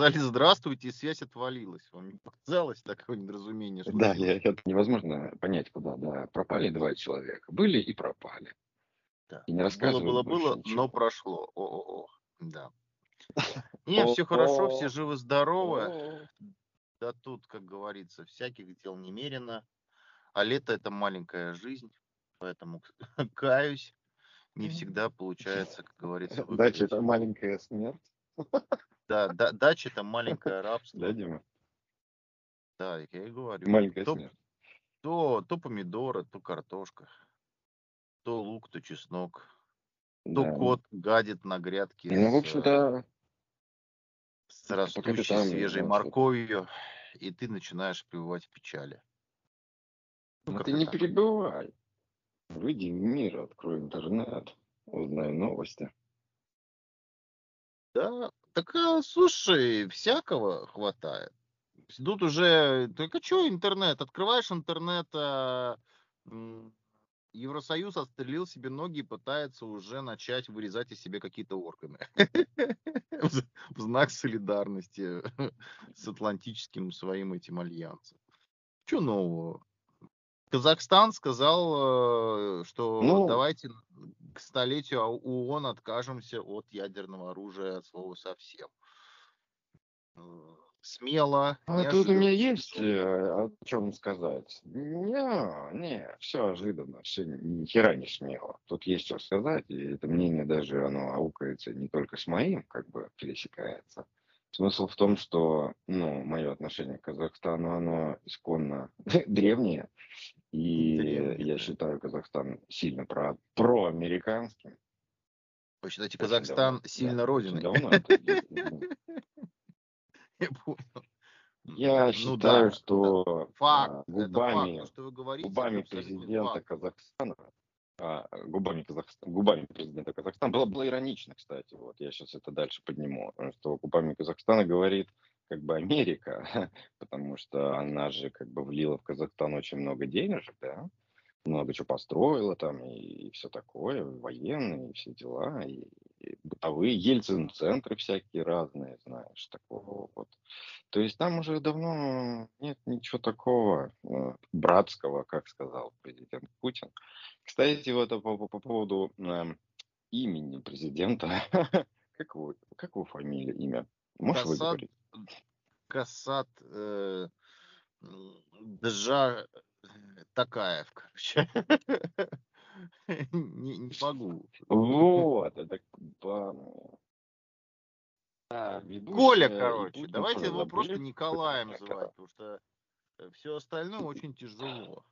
Сказали здравствуйте, и связь отвалилась. Вам не показалось такое недоразумение? Что Да, я, это невозможно понять, куда, да. Пропали два человека. Были и пропали. Да. И не Было, рассказывают было, было, ничего. но прошло. О-о-о. Да. Не, все хорошо, все живы-здоровы. Да тут, как говорится, всяких дел немерено. А лето это маленькая жизнь, поэтому каюсь. Не всегда получается, как говорится, выгулять. это маленькая смерть. Да, да, дача это маленькое Да, рабство. Дима? Да, я и говорю. Маленькая То, смерть. то, то помидоры, то картошка, то лук, то чеснок, то Да. кот гадит на грядке Ну, в с, э, общем-то, с ты растущей там, свежей морковью, и ты начинаешь пребывать в печали. Ну, ну ты не так. перебивай. Выйди в мир, открой интернет, узнай новости. Да, так, а, слушай, всякого хватает. Тут уже, только что интернет? Открываешь интернет, а, Евросоюз отстрелил себе ноги и пытается уже начать вырезать из себя какие-то органы. В в знак солидарности с атлантическим своим этим альянсом. Что нового? Казахстан сказал, э, что Ну, давайте к столетию ООН откажемся от ядерного оружия от слова совсем. Э, Смело, а тут у меня есть э, о чем сказать. Не, не, все ожиданно, все ни хера не смело. Тут есть что сказать, и это мнение даже, оно аукается не только с моим, как бы пересекается. Смысл в том, что, ну, мое отношение к Казахстану, оно исконно древнее, и я считаю Казахстан сильно про, проамериканским. Вы считаете, Очень Казахстан давно, сильно да, родиной? давно это Я понял. Я Ну считаю, да, что Факт, а, это факт. губами, То, что вы говорите, это губами президента факт. Казахстана, а, губами, Казахстана, губами президента Казахстана, было, было иронично, кстати, вот я сейчас это дальше подниму, что губами Казахстана говорит как бы Америка, потому что она же как бы влила в Казахстан очень много денежек, да, много чего построила там и, все такое, военные, и все дела, и, и бытовые, Ельцин-центры всякие разные, знаешь, такого вот. То есть там уже давно нет ничего такого э, братского, как сказал президент Путин. Кстати, вот по, по- по поводу эм, имени президента, как его фамилия, имя? Можешь Касат, выговорить? Касат, э, Джа э, Такаев, короче. Не, не могу. Вот, это по- а, Коля, ведущая и короче. Давайте его просто Николаем это. потому что все остальное очень тяжело.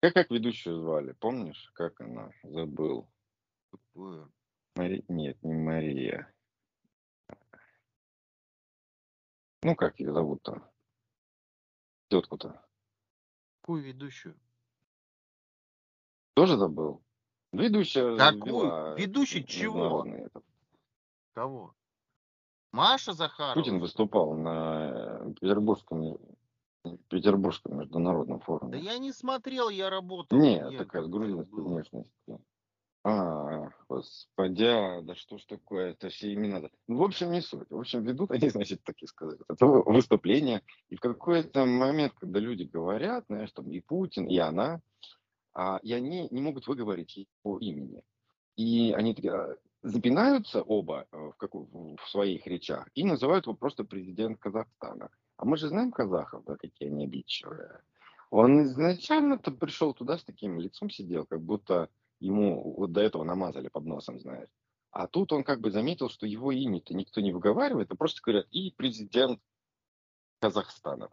Как, как ведущую звали, помнишь, как она? Забыл. Какую? Мари... Нет, не Мария. Ну, как ее зовут-то? Тетку-то. Какую ведущую? Тоже забыл? Ведущая Какую? Ведущий чего? Кого? Маша Захарова? Путин выступал на э, Петербургском, Петербургском международном Да форуме. я не смотрел, я работал. Не, мне такая с грузинской внешностью. А, господи, а, да что ж такое, это все имена. Ну, в общем, не суть. В общем, ведут они, значит, такие сказать, это выступление. И в какой-то момент, когда люди говорят, знаешь, там и Путин, и она, а, и они не могут выговорить его имени. И они такие, а, запинаются оба э, в, каку- в своих речах и называют его просто президент Казахстана. А мы же знаем казахов, да, какие они обидчивые. Он изначально-то пришел туда с таким лицом сидел, как будто ему вот до этого намазали под носом, знаешь. А тут он как бы заметил, что его имя-то никто не выговаривает, а просто говорят и президент Казахстана.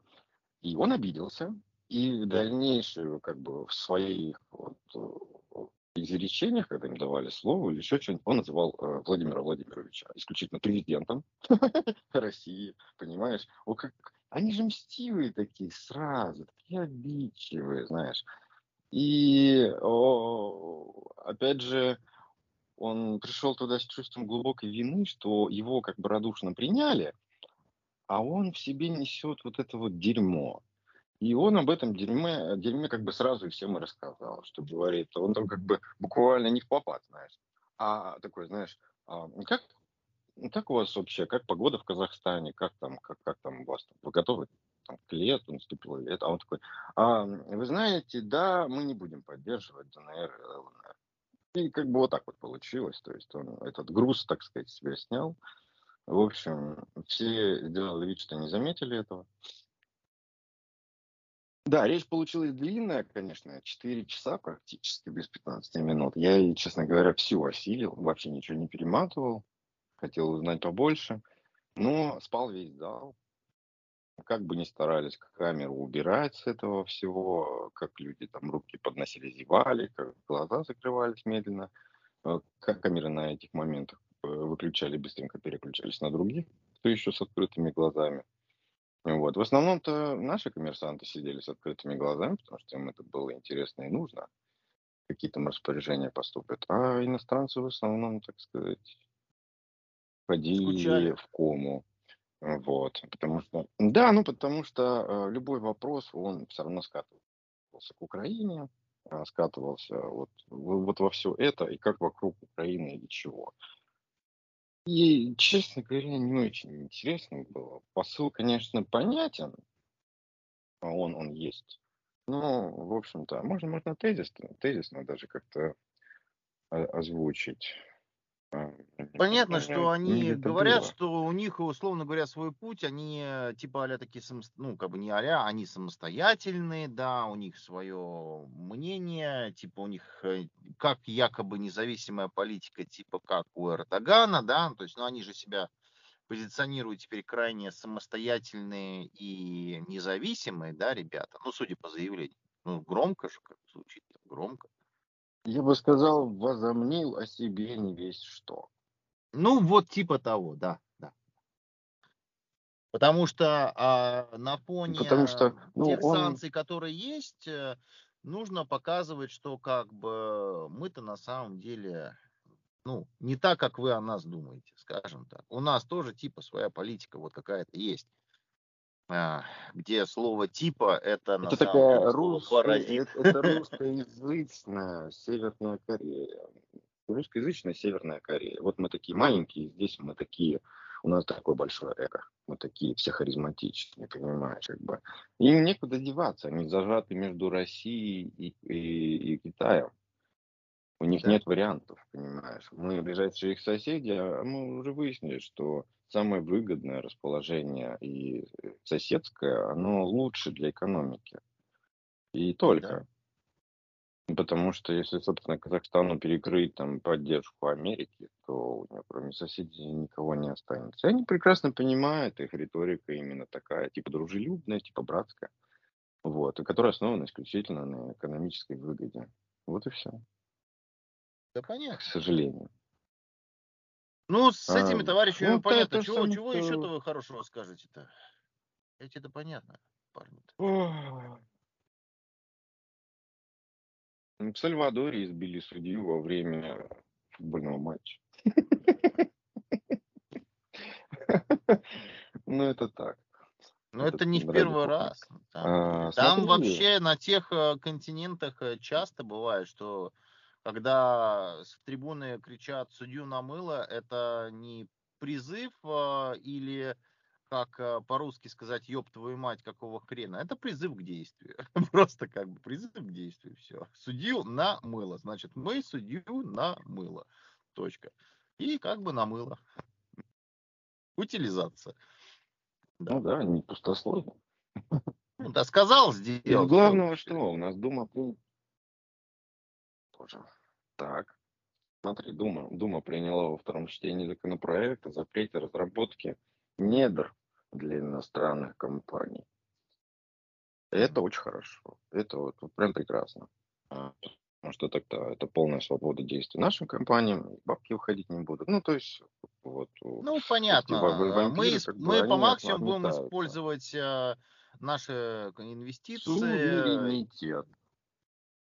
И он обиделся, и в дальнейшую, как бы в своих вот, э, изречениях, когда им давали слово или еще что-нибудь, он называл э, Владимира Владимировича исключительно президентом России, понимаешь? Вот как, они же мстивые такие сразу, такие обидчивые, знаешь. И опять же, он пришел туда с чувством глубокой вины, что его как бы радушно приняли, а он в себе несет вот это вот дерьмо. И он об этом дерьме, дерьме как бы сразу и всем и рассказал, что говорит. Он там как бы буквально не в попад, знаешь. А такой, знаешь, а, как ну, как у вас вообще, как погода в Казахстане, как там, как, как там у вас, вы готовы там, лету, наступило лето, а он такой, а, вы знаете, да, мы не будем поддерживать ДНР и ЛНР. И как бы вот так вот получилось, то есть он этот груз, так сказать, себя снял. В общем, все сделали вид, что не заметили этого. Да, речь получилась длинная, конечно, 4 часа практически, без 15 минут. Я, честно говоря, всю осилил, вообще ничего не перематывал, хотел узнать побольше, но спал весь зал. Как бы ни старались камеру убирать с этого всего, как люди там руки подносили, зевали, как глаза закрывались медленно, э, как камеры на этих моментах э, выключали, быстренько переключались на других, кто еще с открытыми глазами. Вот. В основном-то наши коммерсанты сидели с открытыми глазами, потому что им это было интересно и нужно. Какие там распоряжения поступят. А иностранцы в основном, так сказать, ходили Скучали. в кому. Вот. Потому что, да, ну потому что э, любой вопрос, он все равно скатывался к Украине, э, скатывался вот, вот во все это, и как вокруг Украины и чего. И, честно говоря, не очень интересно было. Посыл, конечно, понятен, а он, он есть. Но, в общем-то, можно, можно тезисно, тезисно даже как-то озвучить. А, Понятно, что они говорят, было. что у них, условно говоря, свой путь, они э, типа а такие, ну, как бы не а они самостоятельные, да, у них свое мнение, типа у них э, как якобы независимая политика, типа как у Эрдогана, да, то есть, ну, они же себя позиционируют теперь крайне самостоятельные и независимые, да, ребята, ну, судя по заявлению, ну, громко же как звучит, громко. Я бы сказал, возомнил о себе не весь что. Ну, вот типа того, да, да. Потому что а, на фоне Потому что, ну, тех он... санкций, которые есть, э, нужно показывать, что как бы мы-то на самом деле, ну, не так, как вы о нас думаете, скажем так. У нас тоже типа своя политика вот какая-то есть. А, где слово типа это на это самом такая деле русская, это, это русскоязычная Северная Корея. Русскоязычная Северная Корея. Вот мы такие маленькие, здесь мы такие, у нас такое большое эго. Мы такие все харизматичные, понимаешь, как бы. Им некуда деваться, они зажаты между Россией и, и, и Китаем. У них да. нет вариантов, понимаешь. Мы ближайшие их соседи, а мы уже выяснили, что самое выгодное расположение и соседское, оно лучше для экономики. И только. Да. Потому что если, собственно, Казахстану перекрыть там поддержку Америки, то у него кроме соседей никого не останется. И они прекрасно понимают, их риторика именно такая, типа дружелюбная, типа братская. Вот, и которая основана исключительно на экономической выгоде. Вот и все. Да понятно. К сожалению. Ну, с этими а, товарищами ну, понятно. Это чего чего еще-то вы хорошего скажете-то? Эти это понятно, парни. -то. В Сальвадоре избили судью во время футбольного матча. Ну, это так. Ну, это не в первый раз. Там, а, там вообще на тех э, континентах э, часто бывает, что когда с трибуны кричат «судью намыло», это не призыв а, или, как а, по-русски сказать, ёб твою мать, какого хрена, это призыв к действию. Просто как бы призыв к действию, все. Судью на мыло, значит, мы судью на мыло, точка. И как бы на мыло. Утилизация. Да. Ну да, не пустословно. Ну да, сказал, сделал. Из главного что? У нас Дума тоже. Так. Смотри, Дума, Дума приняла во втором чтении законопроект о запрете разработки недр для иностранных компаний. Это очень хорошо. Это вот, прям прекрасно. А, потому что тогда это полная свобода действий нашим компаниям, бабки уходить не будут. Ну, то есть, вот. Ну, понятно. Вампиры, мы, как бы, мы по максимуму будем использовать э, наши инвестиции. Суверенитет.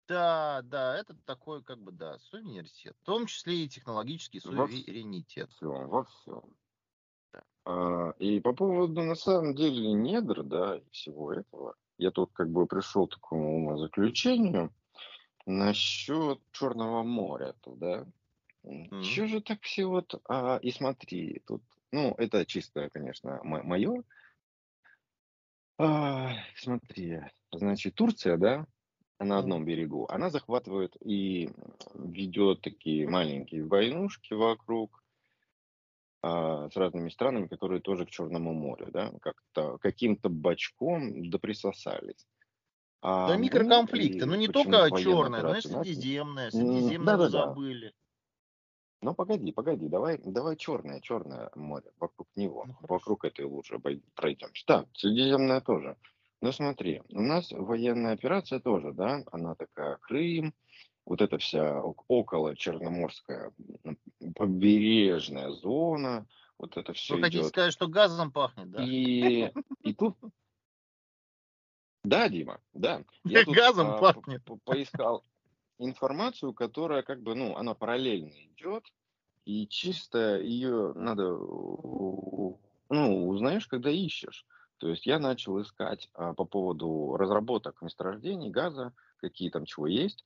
Да, да, это такой, как бы, да, суверенитет. В том числе и технологический суверенитет. Во всем, во всем. Да. А, и по поводу, на самом деле, недр, да, и всего этого, я тут как бы пришел к такому умозаключению насчет Черного моря, да. М. Чё же так все вот, а, и смотри, тут, ну, это чисто, конечно, мое. А, смотри, значит, Турция, да, на одном берегу, она захватывает и ведет такие маленькие войнушки вокруг а, с разными странами, которые тоже к Черному морю, да, как-то каким-то бочком доприсосались. Да А мы микроконфликты, но и не только черное, но и. Средиземное. Средиземное вы да-да-да. забыли. Ну погоди, погоди, давай, давай черное, черное море, вокруг него, Ну вокруг этой лужи пройдемся. Да, Средиземное тоже. Но смотри, у нас военная операция тоже, да, она такая Крым, вот эта вся ок- около Черноморская побережная зона, вот это Вы все хотите идет. сказать, что газом пахнет, да? И, и тут, да, Дима, да, я тут Газом а, пахнет. п- поискал информацию, которая как бы, ну, она параллельно идет, и чисто ее надо, ну, узнаешь, когда ищешь. То есть я начал искать а, по поводу разработок месторождений газа, какие там чего есть,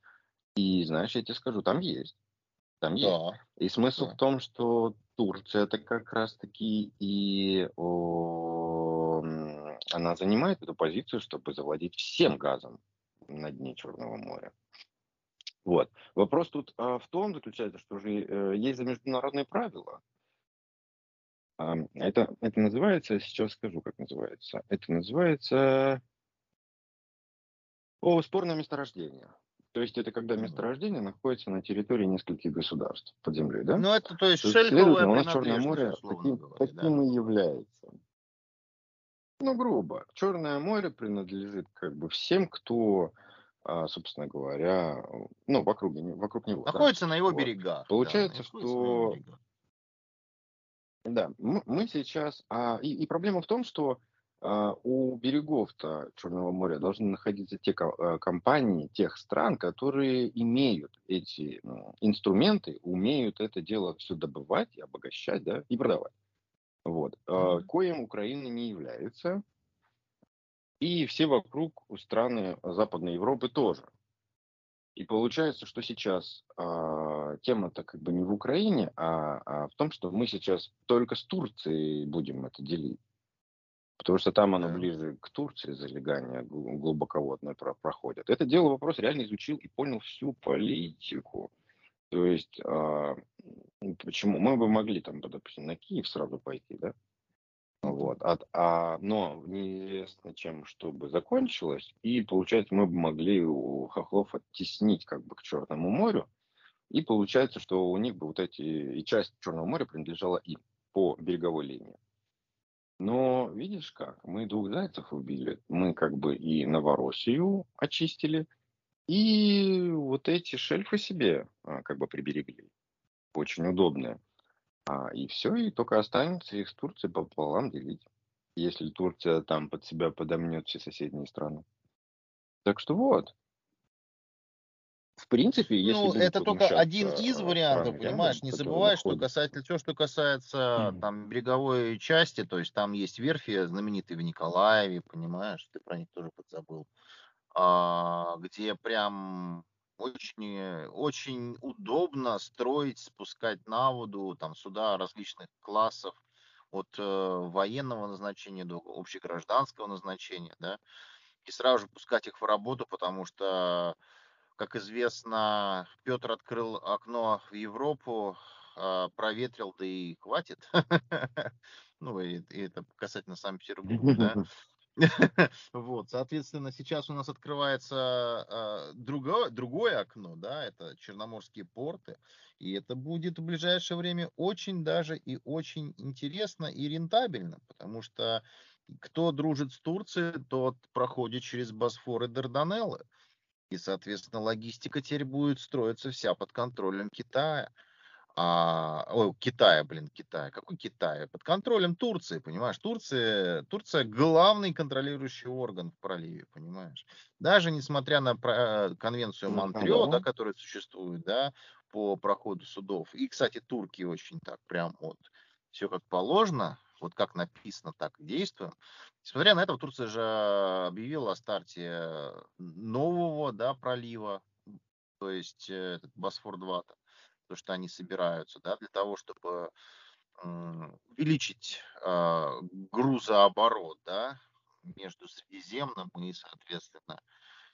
и знаешь, я тебе скажу, там есть, там есть. Да, И смысл да. в том, что Турция это как раз-таки и о, она занимает эту позицию, чтобы завладеть всем газом на дне Черного моря. Вот. Вопрос тут а, в том заключается, что же э, есть же международные правила. Это, это называется, сейчас скажу, как называется. Это называется о, спорное месторождение. То есть это когда да. месторождение находится на территории нескольких государств под землей, да? Ну, это, то есть, То есть, следовательно, у нас Черное море таким, говоря, да. таким и является. Ну, грубо. Черное море принадлежит как бы всем, кто, а, собственно говоря, ну, вокруг, вокруг него, да. Находится на его берегах. да, Получается, его что. Да, мы сейчас, а, и, и проблема в том, что а, у берегов-то Черного моря должны находиться те ко- а, компании тех стран, которые имеют эти м, инструменты, умеют это дело все добывать и обогащать, да, и продавать. Вот. Мгм. коим Украина не является, и все вокруг страны Западной Европы тоже. И получается, что сейчас а, тема-то как бы не в Украине, а, а в том, что мы сейчас только с Турцией будем это делить. Потому что там оно ближе к Турции, залегание гл- глубоководное про- проходит. Это дело вопрос реально изучил и понял всю политику. То есть, м, почему мы бы могли там, допустим, на Киев сразу пойти, да? Вот. А, а, но неизвестно чем, чтобы закончилось. И получается, мы бы могли у хохлов оттеснить как бы к Черному морю. И получается, что у них бы вот эти, и часть Черного моря принадлежала им по береговой линии. Но видишь как, мы двух зайцев убили. Мы как бы и Новороссию очистили, и вот эти шельфы себе а, как бы приберегли. Очень удобные. А, и все, и только останется их с Турцией пополам делить. Если Турция там под себя подомнет все соседние страны. Так что вот. В принципе, если Ну, это только один из э, вариантов, понимаешь? Не забывай, что касательно все, что касается Мгм. там береговой части, то есть там есть верфи знаменитые в Николаеве, понимаешь? Ты про них тоже подзабыл. А, где прям очень, э, очень удобно строить, спускать на воду там суда различных классов от э, военного назначения до общегражданского назначения, да, и сразу же пускать их в работу, потому что как известно, Петр открыл окно в Европу, а, проветрил, да и хватит. Ну, и это касательно Санкт-Петербурга, да. Вот, соответственно, сейчас у нас открывается а, другое, другое окно, да, это Черноморские порты, и это будет в ближайшее время очень даже и очень интересно и рентабельно, потому что кто дружит с Турцией, тот проходит через Босфор и Дарданеллы. И, соответственно, логистика теперь будет строиться вся под контролем Китая. А, ой, Китая, блин, Китая. Какой Китай? Под контролем Турции, понимаешь? Турция, Турция главный контролирующий орган в проливе, понимаешь? Даже несмотря на про- конвенцию Ну Монтрео, да, которая существует, да, по проходу судов. И, кстати, турки очень так прям вот все как положено, вот как написано, так и действуем. Несмотря на это, Турция же объявила о старте нового, да, пролива, то есть э, этот Босфор-2. То, что они собираются, да, для того, чтобы увеличить э, грузооборот, да, между Средиземным и, соответственно,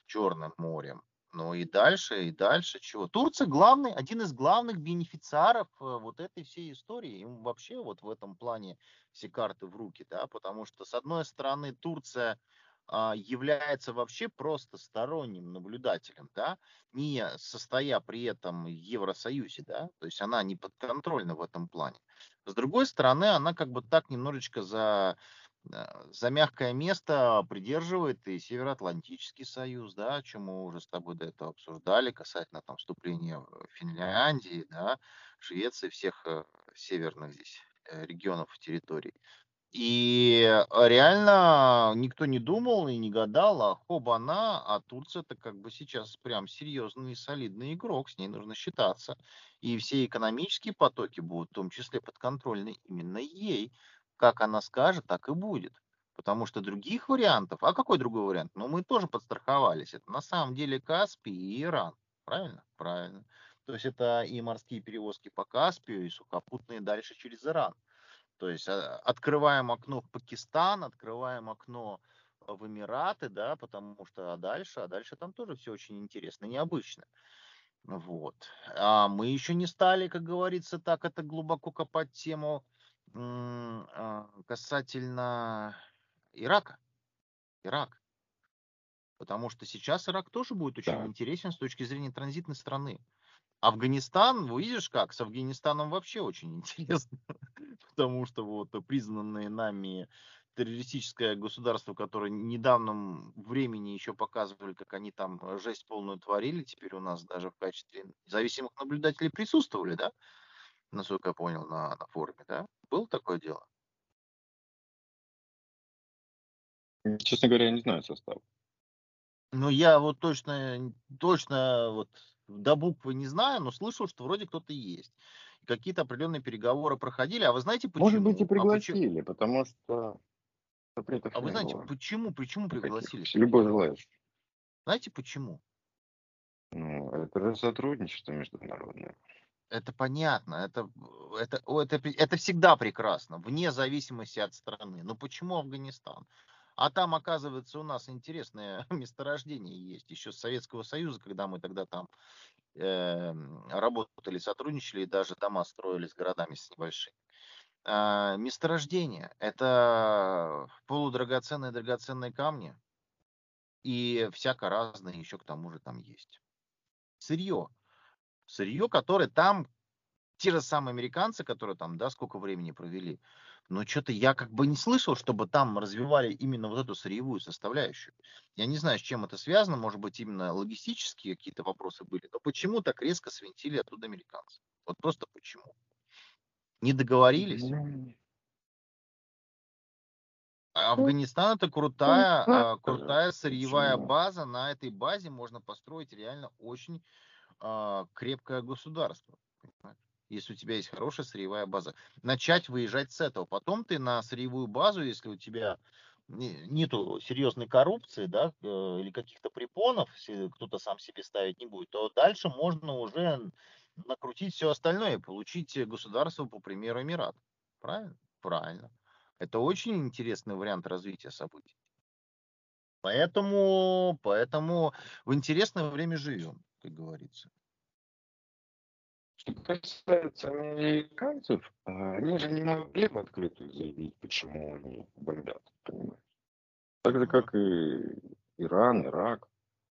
Черным морем. Ну и дальше, и дальше чего? Турция главный, один из главных бенефициаров э, вот этой всей истории. Им вообще вот в этом плане все карты в руки, да, потому что с одной стороны Турция является вообще просто сторонним наблюдателем, да, не состоя при этом в Евросоюзе, да, то есть она не подконтрольна в этом плане. С другой стороны, она как бы так немножечко за Э, за мягкое место придерживает и Североатлантический союз, да, о чем мы уже с тобой до этого обсуждали, касательно там вступления Финляндии, да, Швеции, всех э, северных здесь э, регионов и территорий. И реально никто не думал и не гадал, а хоба-на, а Турция это как бы сейчас прям серьезный и солидный игрок, с ней нужно считаться. И все экономические потоки будут в том числе подконтрольны именно ей как она скажет, так и будет. Потому что других вариантов, а какой другой вариант? Ну, мы тоже подстраховались. Это на самом деле Каспий и Иран. Правильно? Правильно. То есть это и морские перевозки по Каспию, и сухопутные дальше через Иран. То есть а, открываем окно в Пакистан, открываем окно в Эмираты, да, потому что а дальше, а дальше там тоже все очень интересно, необычно. Вот. А мы еще не стали, как говорится, так это глубоко копать тему а, касательно Ирака. Ирак. Потому что сейчас Ирак тоже будет очень да. интересен с точки зрения транзитной страны. Афганистан, вы видишь как, с Афганистаном вообще очень интересно, потому что вот признанные нами террористическое государство, которое в недавнем времени еще показывали, как они там жесть полную творили, теперь у нас даже в качестве независимых наблюдателей присутствовали, да, насколько я понял, на, на форуме, да? Было такое дело? Честно говоря, я не знаю состав. Ну, я вот точно, точно вот до буквы не знаю, но слышал, что вроде кто-то есть. Какие-то определенные переговоры проходили. А вы знаете почему? Может быть и пригласили, а почему? потому что А вы знаете, было. почему, почему пригласили? Любой желающий. Знаете почему? Ну, это же сотрудничество международное. Это понятно, это, это, это, это всегда прекрасно, вне зависимости от страны. Но почему Афганистан? А там, оказывается, у нас интересное месторождение есть еще с Советского Союза, когда мы тогда там э, работали, сотрудничали и даже дома строили с городами с небольшими. Э, месторождение – это полудрагоценные драгоценные камни и всяко разное еще к тому же там есть. Сырье сырье, которое там те же самые американцы, которые там, да, сколько времени провели, но что-то я как бы не слышал, чтобы там развивали именно вот эту сырьевую составляющую. Я не знаю, с чем это связано, может быть, именно логистические какие-то вопросы были, но почему так резко свинтили оттуда американцы? Вот просто почему? Не договорились? Ну, а ну, Афганистан это крутая, а, крутая сырьевая база. На этой базе можно построить реально очень а, крепкое государство. Если у тебя есть хорошая сырьевая база. Начать выезжать с этого. Потом ты на сырьевую базу, если у тебя нету серьезной коррупции, да, э, или каких-то препонов, если кто-то сам себе ставить не будет, то дальше можно уже накрутить все остальное и получить государство по примеру Эмират. Правильно? Правильно. Это очень интересный вариант развития событий. Поэтому, поэтому в интересное время живем как говорится. Что касается американцев, они же не могли в открытую заявить, почему они бомбят, понимаешь? Так же, как и Иран, Ирак,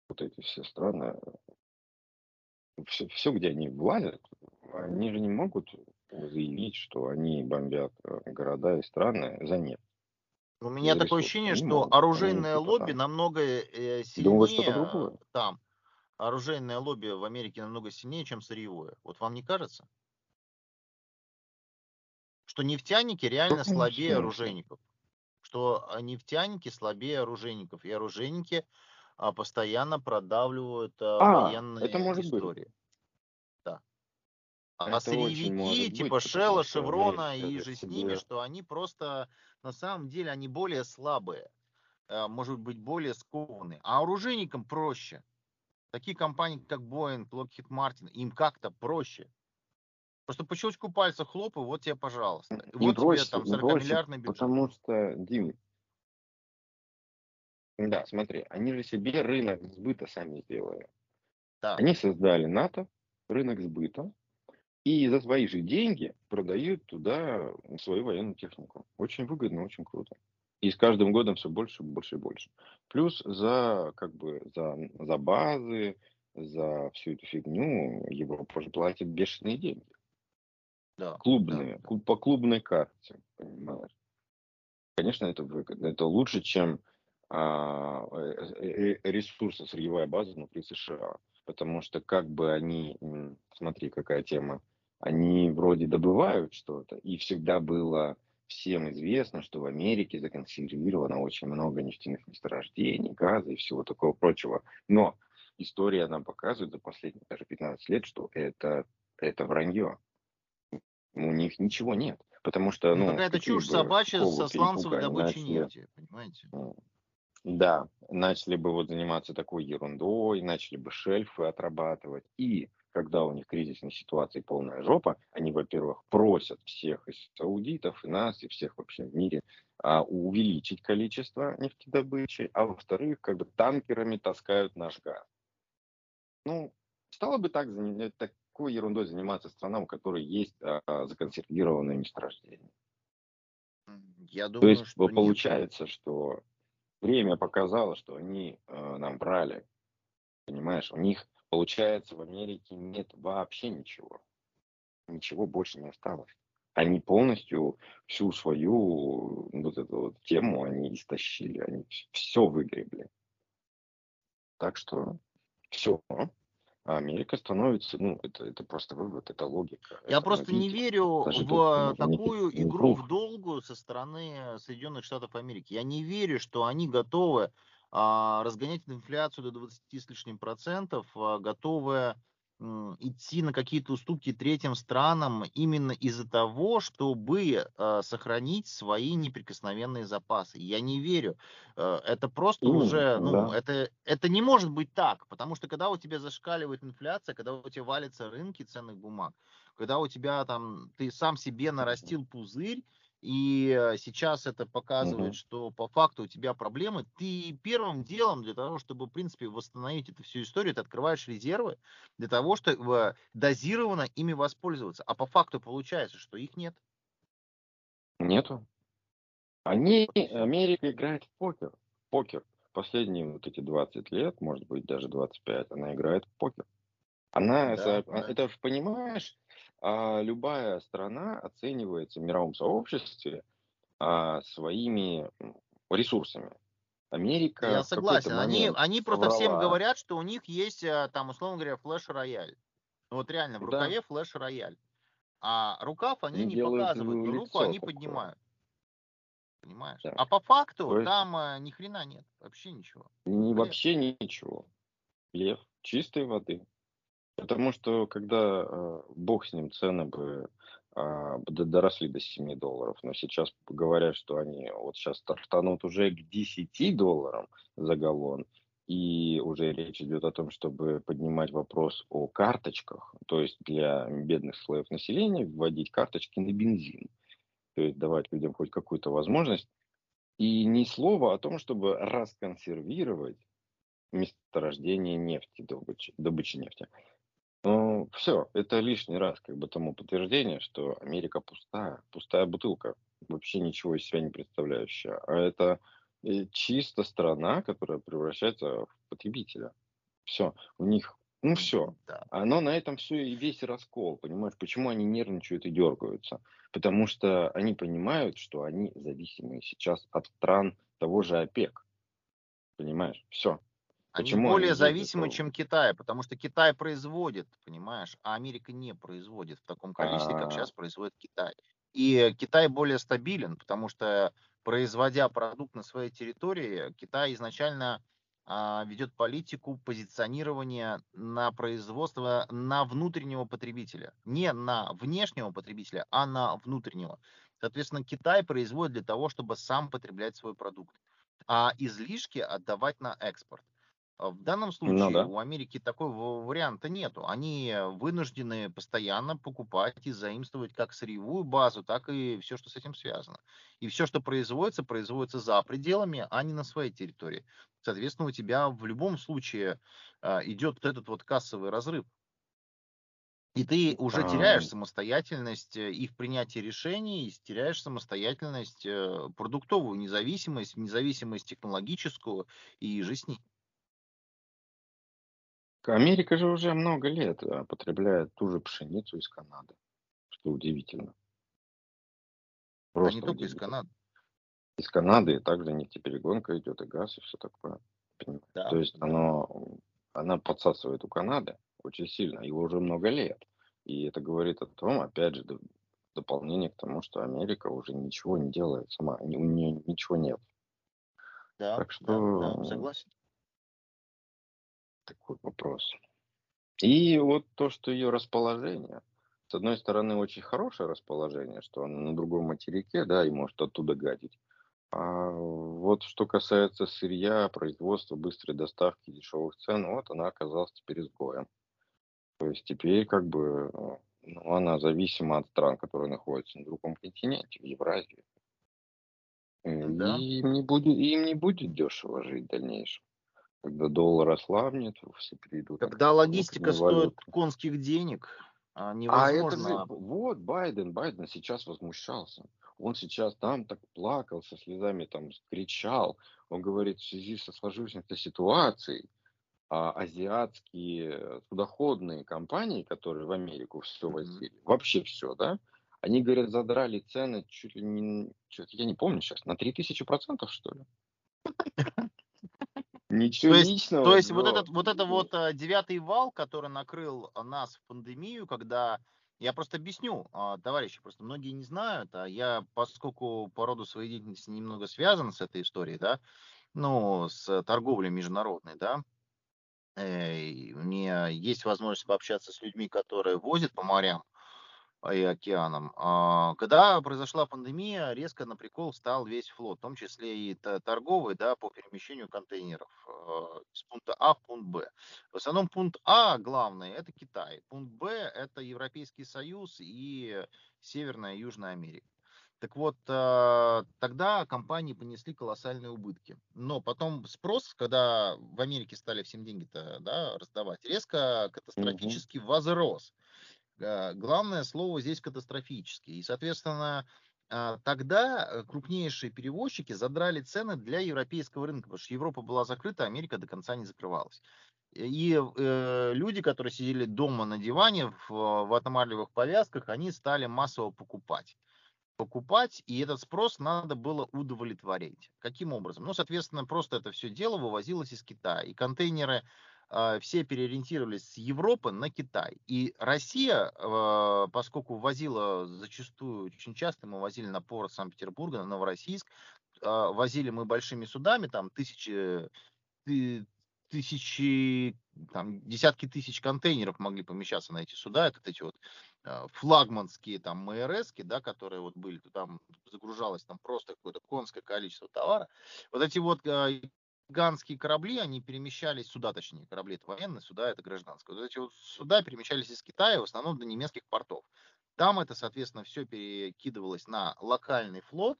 вот эти все страны, все, все где они влазят, они же не могут заявить, что они бомбят э, города и страны за нефть. У меня такое ощущение, что оружейное лобби намного э, сильнее там оружейное лобби в Америке намного сильнее, чем сырьевое. Вот вам не кажется? Что нефтяники реально слабее оружейников. Что а, нефтяники слабее оружейников. И оружейники а, постоянно продавливают а, а военные это может истории. Быть. Да. А это сырьевики типа быть, Шелла, Шеврона и же с ними, что они просто на самом деле они более слабые, а, может быть более скованные. А оружейникам проще. Такие компании, как Boeing, Lockheed Martin, им как-то проще. Просто по щелчку пальца хлопаю, вот тебе, пожалуйста. Не Вот тебе просится, там не просится, 40-миллиардный бюджет. потому что, Дим, да, смотри, они же себе рынок сбыта сами сделали. Так, Они создали НАТО, рынок сбыта, и за свои же деньги продают туда свою военную технику. Очень выгодно, очень круто. И с каждым годом все больше, больше и больше. Плюс за, как бы, за, за базы, за всю эту фигню Европа же платит бешеные деньги. да, Клубные, да. по клубной карте, понимаешь? Конечно, это выгодно. Это лучше, чем а, э, э, ресурсы, сырьевая база внутри США. Потому что как бы они, смотри, какая тема, они вроде добывают что-то, и всегда было всем известно, что в Америке законсервировано очень много нефтяных месторождений, газа и всего такого прочего. Но история нам показывает за последние даже 15 лет, что это, это вранье. У них ничего нет. Потому что, Ну, ну, какая-то чушь собачья со сланцевой добычей начали, нефти, понимаете? да, начали бы вот заниматься такой ерундой, начали бы шельфы отрабатывать. И когда у них кризисная ситуация и полная жопа, они, во-первых, просят всех из саудитов, и нас, и всех вообще в мире а, увеличить количество нефтедобычи, а во-вторых, как бы танкерами таскают наш газ. Ну, стало бы так, заня- такой ерундой заниматься страна, у которой есть а, законсервированные месторождения. М, Я То думаю, есть что по- нет. получается, что время показало, что они э, нам брали, понимаешь, у них, получается, в Америке нет вообще ничего, ничего больше не осталось. Они полностью всю свою вот эту вот тему они истощили, они все выгребли. Так что все. Америка становится, ну, это, это просто вывод, это логика. Я это просто не видим. верю Даже в не- такую не игру круг. в долгую со стороны Соединенных Штатов Америки. Я не верю, что они готовы а, разгонять инфляцию до 20 с лишним процентов, а, готовы м, идти на какие-то уступки третьим странам именно из-за того, чтобы а, сохранить свои неприкосновенные запасы. Я не верю. Э, Это просто Именно, уже, ну, да. это, это не может быть так, потому что когда у тебя зашкаливает инфляция, когда у тебя валятся рынки ценных бумаг, когда у тебя там, ты сам себе нарастил пузырь, и э, сейчас это показывает, Мгм. что по факту у тебя проблемы, ты первым делом для того, чтобы, в принципе, восстановить эту всю историю, ты открываешь резервы для того, чтобы дозированно ими воспользоваться. А по факту получается, что их нет. Нету. Они. Америка играет в покер. Покер. Последние вот эти 20 лет, может быть, даже 25, она играет в покер. Она, Да, за- да. это понимаешь, а, любая страна оценивается в мировом сообществе а, своими ресурсами. Америка Я согласен. Они, они просто всем соврала. говорят, что у них есть, э, там, условно говоря, флеш-рояль. Ну, Вот реально, в Да. рукаве флеш-рояль. А рукав они Они не показывают, но руку они такое. поднимают. Понимаешь? Да. А по факту То есть- там э, ни хрена нет. Вообще ничего. Ни, Бред. вообще ничего. Лев чистой воды. Потому что когда э, бог с ним цены бы д- доросли до 7 долларов, но сейчас говорят, что они вот сейчас стартанут уже к 10 долларам за галлон, и уже речь идет о том, чтобы поднимать вопрос о карточках, то есть для бедных слоев населения вводить карточки на бензин, то есть давать людям хоть какую-то возможность, и ни слова о том, чтобы расконсервировать месторождение нефти, добычи, добычи нефти. Ну, все, это лишний раз как бы тому подтверждение, что Америка пустая, пустая бутылка, вообще ничего из себя не представляющая. А это э, чисто страна, которая превращается в потребителя. Все, у них, ну все, Да. оно на этом все и весь раскол, понимаешь, почему они нервничают и дергаются? Потому что они понимают, что они зависимы сейчас от стран того же ОПЕК. Понимаешь? Все. Они Почему более они зависимы, ездят? чем Китай, потому что Китай производит, понимаешь, а Америка не производит в таком количестве, как А. сейчас производит Китай. И Китай более стабилен, потому что производя продукт на своей территории, Китай изначально а, ведет политику позиционирования на производство на внутреннего потребителя. Не на внешнего потребителя, а на внутреннего. Соответственно, Китай производит для того, чтобы сам потреблять свой продукт, а излишки отдавать на экспорт. А в данном Ну случае да. у Америки такого варианта нету. Они вынуждены постоянно покупать и заимствовать как сырьевую базу, так и все, что с этим связано. И все, что производится, производится за пределами, а не на своей территории. Соответственно, у тебя в любом случае а, идет вот этот вот кассовый разрыв. И ты уже теряешь А, самостоятельность э, и в принятии решений, и теряешь самостоятельность, э, продуктовую независимость, независимость технологическую и с ней. Америка же уже много лет а, потребляет ту же пшеницу из Канады, что удивительно. А не Просто только из удивительно. Канады. Из Канады и также нефтеперегонка идет, и газ, и все такое. Понимаете? Да, То есть да. оно, она подсасывает у Канады очень сильно, его уже много лет. И это говорит о том, опять же, дополнение к тому, что Америка уже ничего не делает сама, у нее ничего нет. Да, Так да, что да, м, согласен. Такой вопрос. И вот то, что ее расположение, с одной стороны, очень хорошее расположение, что она на другом материке, да, и может оттуда гадить. А вот что касается сырья, производства, быстрой доставки, дешевых цен, вот она оказалась теперь изгоем. То есть теперь как бы э, ну, она зависима от стран, которые находятся на другом континенте, в Евразии. Да. И им не будет, им не будет дешево жить в дальнейшем. Когда доллар ослабнет, все перейдут на Когда логистика стоит конских денег, а, А это невозможно. вот Байден, Байден сейчас возмущался. Он сейчас там так плакал, со слезами там кричал. Он говорит, в связи со сложившейся ситуацией, а азиатские судоходные компании, которые в Америку все возили, вообще все, да, они, говорят, задрали цены чуть ли не, чё-то я не помню сейчас, на 3000 процентов, что ли? Ничего То есть, то личного, есть вот Джо. этот, вот это вот а, девятый вал, который накрыл нас в пандемию, когда я просто объясню, а, товарищи, просто многие не знают, а я, поскольку по роду своей деятельности немного связан с этой историей, да, ну, с торговлей международной, да, э, и мне есть возможность пообщаться с людьми, которые возят по морям и океанам. А, Когда произошла пандемия, резко на прикол стал весь флот, в том числе и торговый, да, по перемещению контейнеров с пункта А в пункт Б. В основном пункт А главный это Китай, пункт Б это Европейский Союз и Северная и Южная Америка. Так вот, тогда компании понесли колоссальные убытки. Но потом спрос, когда в Америке стали всем деньги-то да, раздавать, резко катастрофически возрос. Э, Главное слово здесь катастрофически. И, соответственно, а, тогда э, крупнейшие перевозчики задрали цены для европейского рынка, потому что Европа была закрыта, Америка до конца не закрывалась. И э, люди, которые сидели дома на диване в, в атомарлевых повязках, они стали массово покупать покупать, и этот спрос надо было удовлетворить. Каким образом? Ну, соответственно, просто это все дело вывозилось из Китая, и контейнеры э, все переориентировались с Европы на Китай. И Россия, э, поскольку возила зачастую, очень часто мы возили на порт Санкт-Петербурга, на Новороссийск, э, возили мы большими судами, там тысячи, ты- тысячи, там, десятки тысяч контейнеров могли помещаться на эти суда. Это эти вот флагманские там МРСки, да, которые вот были, там загружалось там просто какое-то конское количество товара. Вот эти вот э, гигантские корабли, они перемещались, суда точнее, корабли это военные, суда это гражданские. Вот эти вот суда перемещались из Китая в основном до немецких портов. Там это, соответственно, все перекидывалось на локальный флот,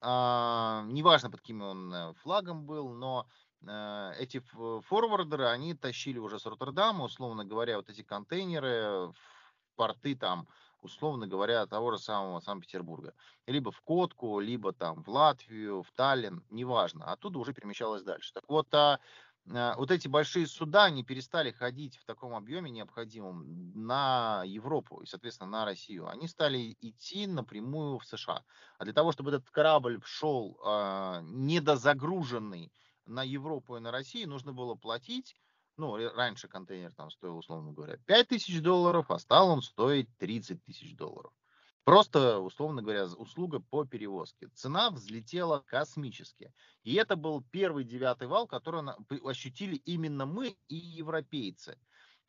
а, неважно под каким он э, флагом был, но э, эти форвардеры, они тащили уже с Роттердама, условно говоря, вот эти контейнеры в порты там, условно говоря, того же самого Санкт-Петербурга. Либо в Котку, либо там в Латвию, в Таллин, неважно. Оттуда уже перемещалось дальше. Так вот, а, а, вот эти большие суда, они перестали ходить в таком объеме необходимом на Европу и, соответственно, на Россию. Они стали идти напрямую в США. А для того, чтобы этот корабль шел э, недозагруженный на Европу и на Россию, нужно было платить, ну, раньше контейнер там стоил, условно говоря, 5 тысяч долларов, а стал он стоить 30 тысяч долларов. Просто, условно говоря, услуга по перевозке. Цена взлетела космически. И это был первый девятый вал, который ощутили именно мы и европейцы.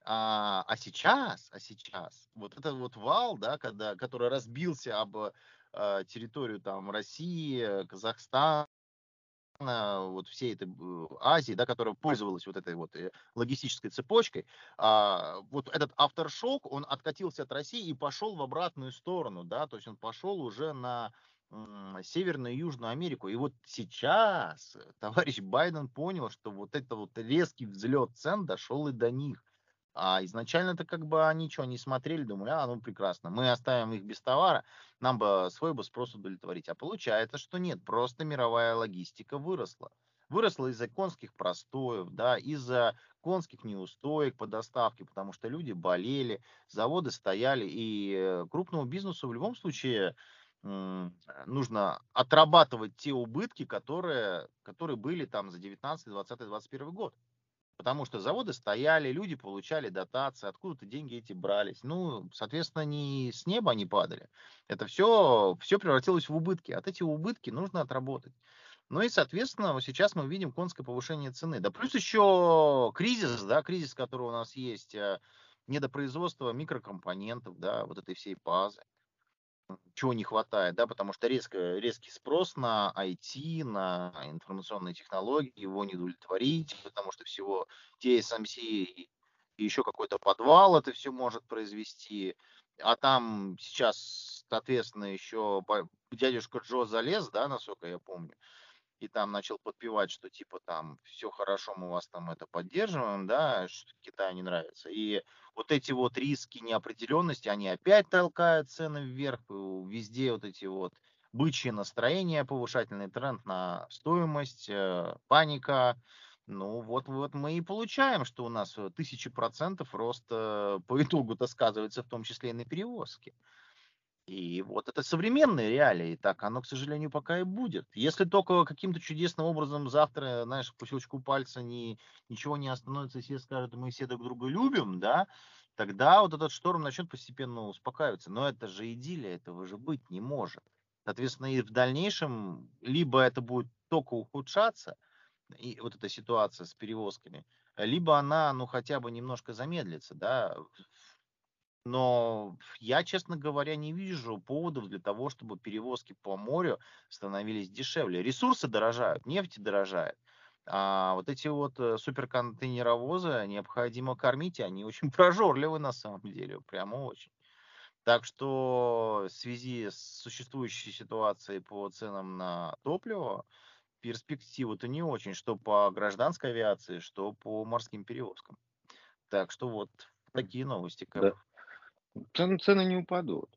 А, а сейчас, а сейчас, вот этот вот вал, да, когда, который разбился об э, территорию там России, Казахстана, вот всей этой Азии, да, которая пользовалась вот этой вот э, логистической цепочкой, а, вот этот авторшок, он откатился от России и пошел в обратную сторону, да, то есть он пошел уже на Северную и Южную Америку. И вот сейчас товарищ Байден понял, что вот это вот резкий взлет цен дошел и до них. А изначально-то как бы ничего не смотрели, думали, а, ну прекрасно, мы оставим их без товара, нам бы свой бы спрос удовлетворить. А получается, что нет, просто мировая логистика выросла. Выросла из-за конских простоев, да, из-за конских неустоек по доставке, потому что люди болели, заводы стояли, и э, крупному бизнесу в любом случае нужно отрабатывать те убытки, которые, которые были там за 19, 20, 21 год. Потому что заводы стояли, люди получали дотации, откуда-то деньги эти брались. Ну, соответственно, не с неба они падали. Это все, все превратилось в убытки. От эти убытки нужно отработать. Ну и, соответственно, сейчас мы видим конское повышение цены. Да плюс еще кризис, да, кризис, который у нас есть, э, недопроизводство микрокомпонентов, да, вот этой всей базы чего не хватает, да, потому что резко, резкий спрос на IT, на информационные технологии, его не удовлетворить, потому что всего TSMC и еще какой-то подвал это все может произвести, а там сейчас, соответственно, еще дядюшка Джо залез, да, насколько я помню, и там начал подпевать, что типа там все хорошо, мы вас там это поддерживаем, да, что Китаю не нравится. И вот эти вот риски неопределенности, они опять толкают цены вверх, везде вот эти вот бычьи настроения, повышательный тренд на стоимость, э, паника. Ну вот, вот мы и получаем, что у нас тысячи процентов рост по итогу-то сказывается в том числе и на перевозке. И вот это современные реалии, так оно, к сожалению, пока и будет. Если только каким-то чудесным образом завтра, знаешь, по щелчку пальца не, ничего не остановится, и все скажут, мы все друг друга любим, да, тогда вот этот шторм начнет постепенно успокаиваться. Но это же идиллия, этого же быть не может. Соответственно, и в дальнейшем либо это будет только ухудшаться, и вот эта ситуация с перевозками, либо она, ну, хотя бы немножко замедлится, да, но я, честно говоря, не вижу поводов для того, чтобы перевозки по морю становились дешевле. Ресурсы дорожают, нефть дорожает. А вот эти вот э, суперконтейнеровозы необходимо кормить, и они очень прожорливы на самом деле, прямо очень. Так что в связи с существующей ситуацией по ценам на топливо, перспективы-то не очень, что по гражданской авиации, что по морским перевозкам. Так что вот такие новости. Как да. Цены, цены не упадут.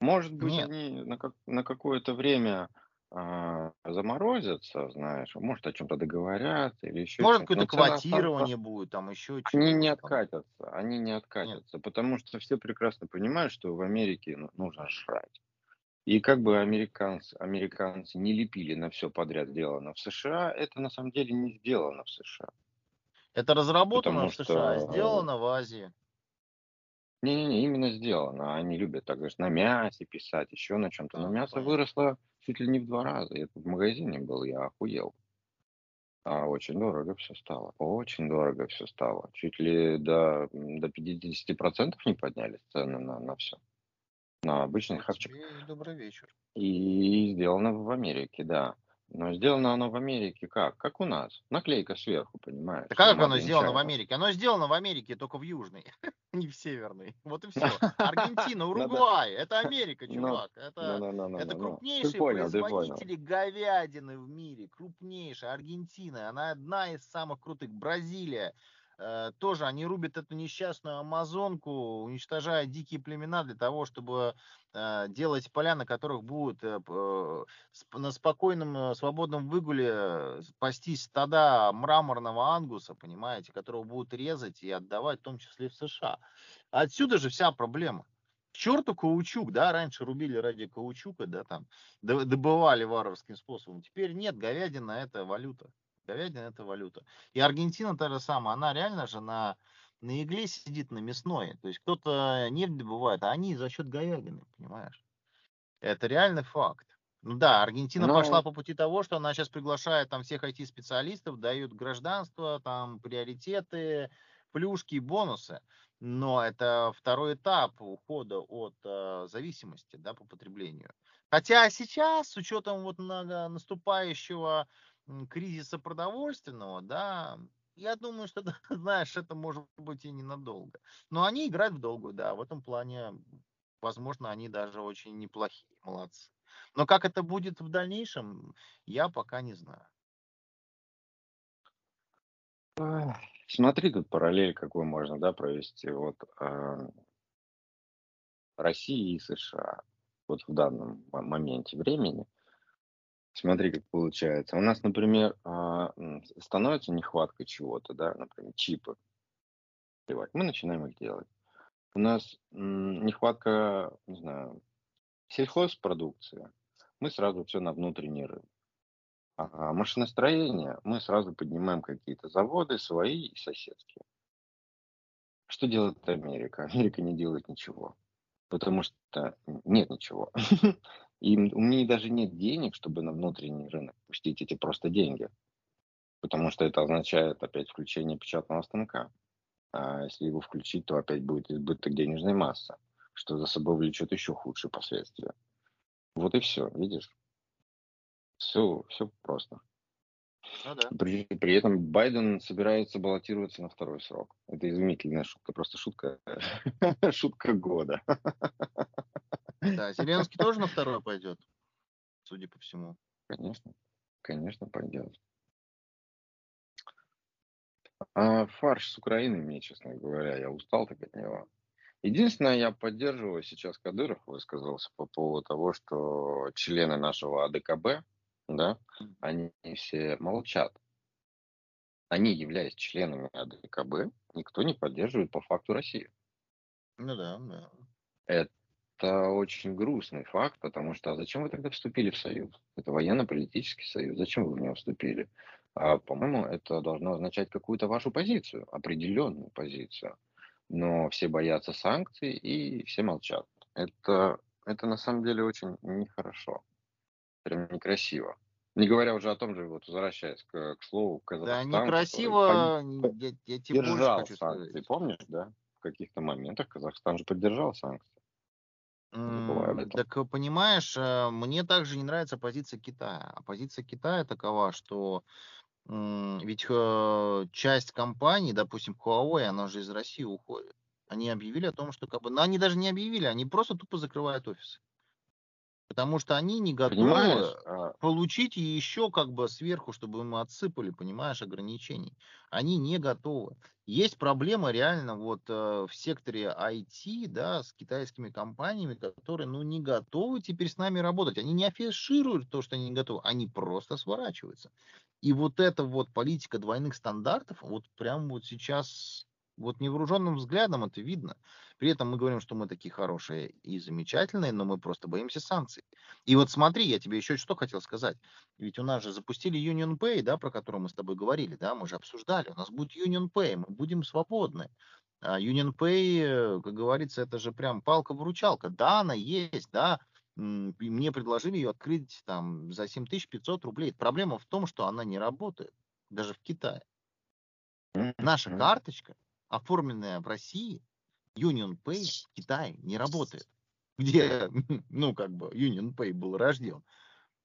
Может быть, Нет. они на, как, на какое-то время а, заморозятся, знаешь, может о чем-то договорятся или еще Может, что-то. какое-то квотирование будет, там еще Они не откатятся, они не откатятся, Нет. потому что все прекрасно понимают, что в Америке ну, нужно жрать. И как бы американцы, американцы не лепили на все подряд сделано в США, это на самом деле не сделано в США. Это разработано Потому в США, что... сделано в Азии. Не-не-не, именно сделано. Они любят так говоришь, на мясе писать, еще на чем-то. Но мясо понятно. выросло чуть ли не в два раза. Я тут в магазине был, я охуел. А очень дорого все стало. Очень дорого все стало. Чуть ли до, до 50% не поднялись цены на, на все. На обычный хавчик. Добрый вечер. И сделано в Америке, да. Но сделано оно в Америке как? Как у нас. Наклейка сверху, понимаешь? Так как оно сделано в Америке? Оно сделано в Америке только в Южной, не в Северной. Вот и все. Аргентина, Уругвай. Это Америка, ну, чувак. Это крупнейшие производители говядины в мире. Крупнейшая. Аргентина. Она одна из самых крутых. Бразилия. Э, тоже они рубят эту несчастную амазонку, уничтожая дикие племена для того, чтобы э, делать поля, на которых будут э, на спокойном, свободном выгуле пастись стада мраморного ангуса, понимаете, которого будут резать и отдавать, в том числе в США. Отсюда же вся проблема. К черту каучук, да, раньше рубили ради каучука, да, там, добывали варварским способом. Теперь нет, говядина это валюта. Говядина это валюта. И Аргентина та же самая, она реально же на, на игле сидит на мясной. То есть кто-то нефть добывает, а они за счет говядины, понимаешь? Это реальный факт. Ну да, Аргентина Но... пошла по пути того, что она сейчас приглашает там всех IT-специалистов, дают гражданство, там приоритеты, плюшки и бонусы. Но это второй этап ухода от э, зависимости да, по потреблению. Хотя сейчас, с учетом вот наступающего кризиса продовольственного, да, я думаю, что, знаешь, это может быть и ненадолго. Но они играют в долгую, да, в этом плане, возможно, они даже очень неплохие, молодцы. Но как это будет в дальнейшем, я пока не знаю. Смотри, тут параллель какой можно, да, провести. Вот э, России и США вот в данном моменте времени. Смотри, как получается. У нас, например, а, становится нехватка чего-то, да, например, чипы. Мы начинаем их делать. У нас нехватка, не знаю, сельхозпродукции. Мы сразу все на внутренний рынок. А машиностроение мы сразу поднимаем какие-то заводы, свои и соседские. Что делает Америка? Америка не делает ничего потому что нет ничего. И у меня даже нет денег, чтобы на внутренний рынок пустить эти просто деньги. Потому что это означает опять включение печатного станка. А если его включить, то опять будет избыток денежной массы, что за собой влечет еще худшие последствия. Вот и все, видишь? Все, все просто. Ну, да. при, при этом Байден собирается баллотироваться на второй срок. Это изумительная шутка, просто шутка, шутка года. Да, Зеленский тоже на второй пойдет, судя по всему. Конечно, конечно пойдет. А фарш с Украины мне, честно говоря, я устал так от него. Единственное, я поддерживаю сейчас Кадыров высказался по поводу того, что члены нашего АДКБ, да, они все молчат. Они, являясь членами АДКБ, никто не поддерживает по факту Россию. Ну да, да. Это очень грустный факт, потому что а зачем вы тогда вступили в Союз? Это военно-политический союз. Зачем вы в него вступили? А, по-моему, это должно означать какую-то вашу позицию, определенную позицию. Но все боятся санкций и все молчат. Это, это на самом деле очень нехорошо прям некрасиво. Не говоря уже о том же, вот возвращаясь к, к слову Казахстан. Да, некрасиво, я, я тебе больше хочу санкции, сказать. Помнишь, да? В каких-то моментах Казахстан же поддержал санкции. Так понимаешь, э, мне также не нравится позиция Китая. А позиция Китая такова, что ведь э, часть компаний, допустим, Huawei, она же из России уходит. Они объявили о том, что как бы, ну, они даже не объявили, они просто тупо закрывают офисы. Потому что они не готовы а получить еще как бы сверху, чтобы им отсыпали, понимаешь, ограничений. Они не готовы. Есть проблема реально вот э, в секторе IT, да, с китайскими компаниями, которые, ну, не готовы теперь с нами работать. Они не афишируют то, что они не готовы, они просто сворачиваются. И вот эта вот политика двойных стандартов, вот прям вот сейчас вот невооруженным взглядом это видно. При этом мы говорим, что мы такие хорошие и замечательные, но мы просто боимся санкций. И вот смотри, я тебе еще что хотел сказать. Ведь у нас же запустили Union Pay, да, про который мы с тобой говорили, да, мы же обсуждали. У нас будет Union Pay, мы будем свободны. А Union Pay, как говорится, это же прям палка-выручалка. Да, она есть, да, мне предложили ее открыть там за 7500 рублей. Проблема в том, что она не работает, даже в Китае. Наша карточка оформленная в России, Union Pay в Китае не работает. Где, ну, как бы, Union Pay был рожден.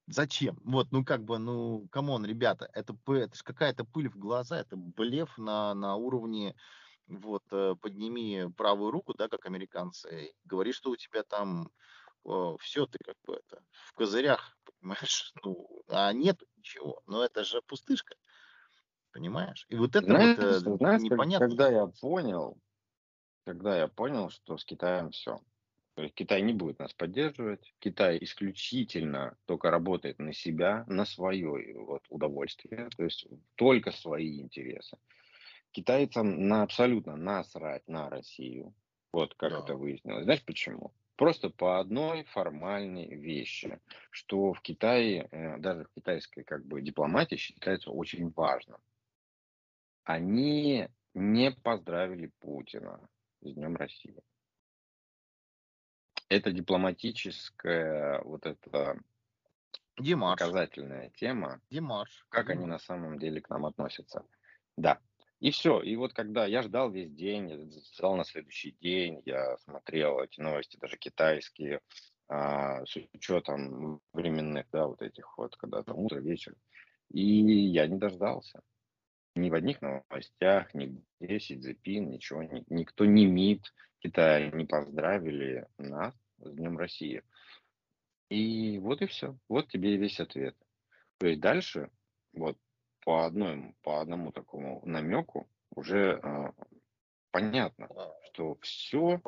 Зачем? Вот, ну, как бы, ну, come on, ребята, это, это же какая-то пыль в глаза, это блеф на, на уровне, вот, э, подними правую руку, да, как американцы, и говори, что у тебя там все, ты как бы это, в козырях, понимаешь, ну, а нет ничего, но это же пустышка понимаешь? И вот это знаешь, вот э, знаешь, непонятно. Когда я понял, когда я понял, что с Китаем все. То есть Китай не будет нас поддерживать. Китай исключительно только работает на себя, на свое вот, удовольствие, то есть только свои интересы. Китайцам на абсолютно насрать на Россию. Вот как да. это выяснилось. Знаешь почему? Просто по одной формальной вещи, что в Китае, э, даже в китайской как бы дипломатии считается очень важным они не поздравили Путина с Днем России. Это дипломатическая вот эта Димаш. показательная тема. Димаш. Как Димаш. они на самом деле к нам относятся. Да. И все. И вот когда я ждал весь день, я ждал на следующий день, я смотрел эти новости, даже китайские, а, с учетом временных, да, вот этих вот, когда там утро, вечер. И я не дождался. Ни в одних новостях, ни где Сидзипин, ничего, ни, никто не МИД Китая не поздравили нас с Днем России. И вот и все. Вот тебе и весь ответ. То есть дальше, вот по, одной, по одному такому намеку уже э, понятно, что все,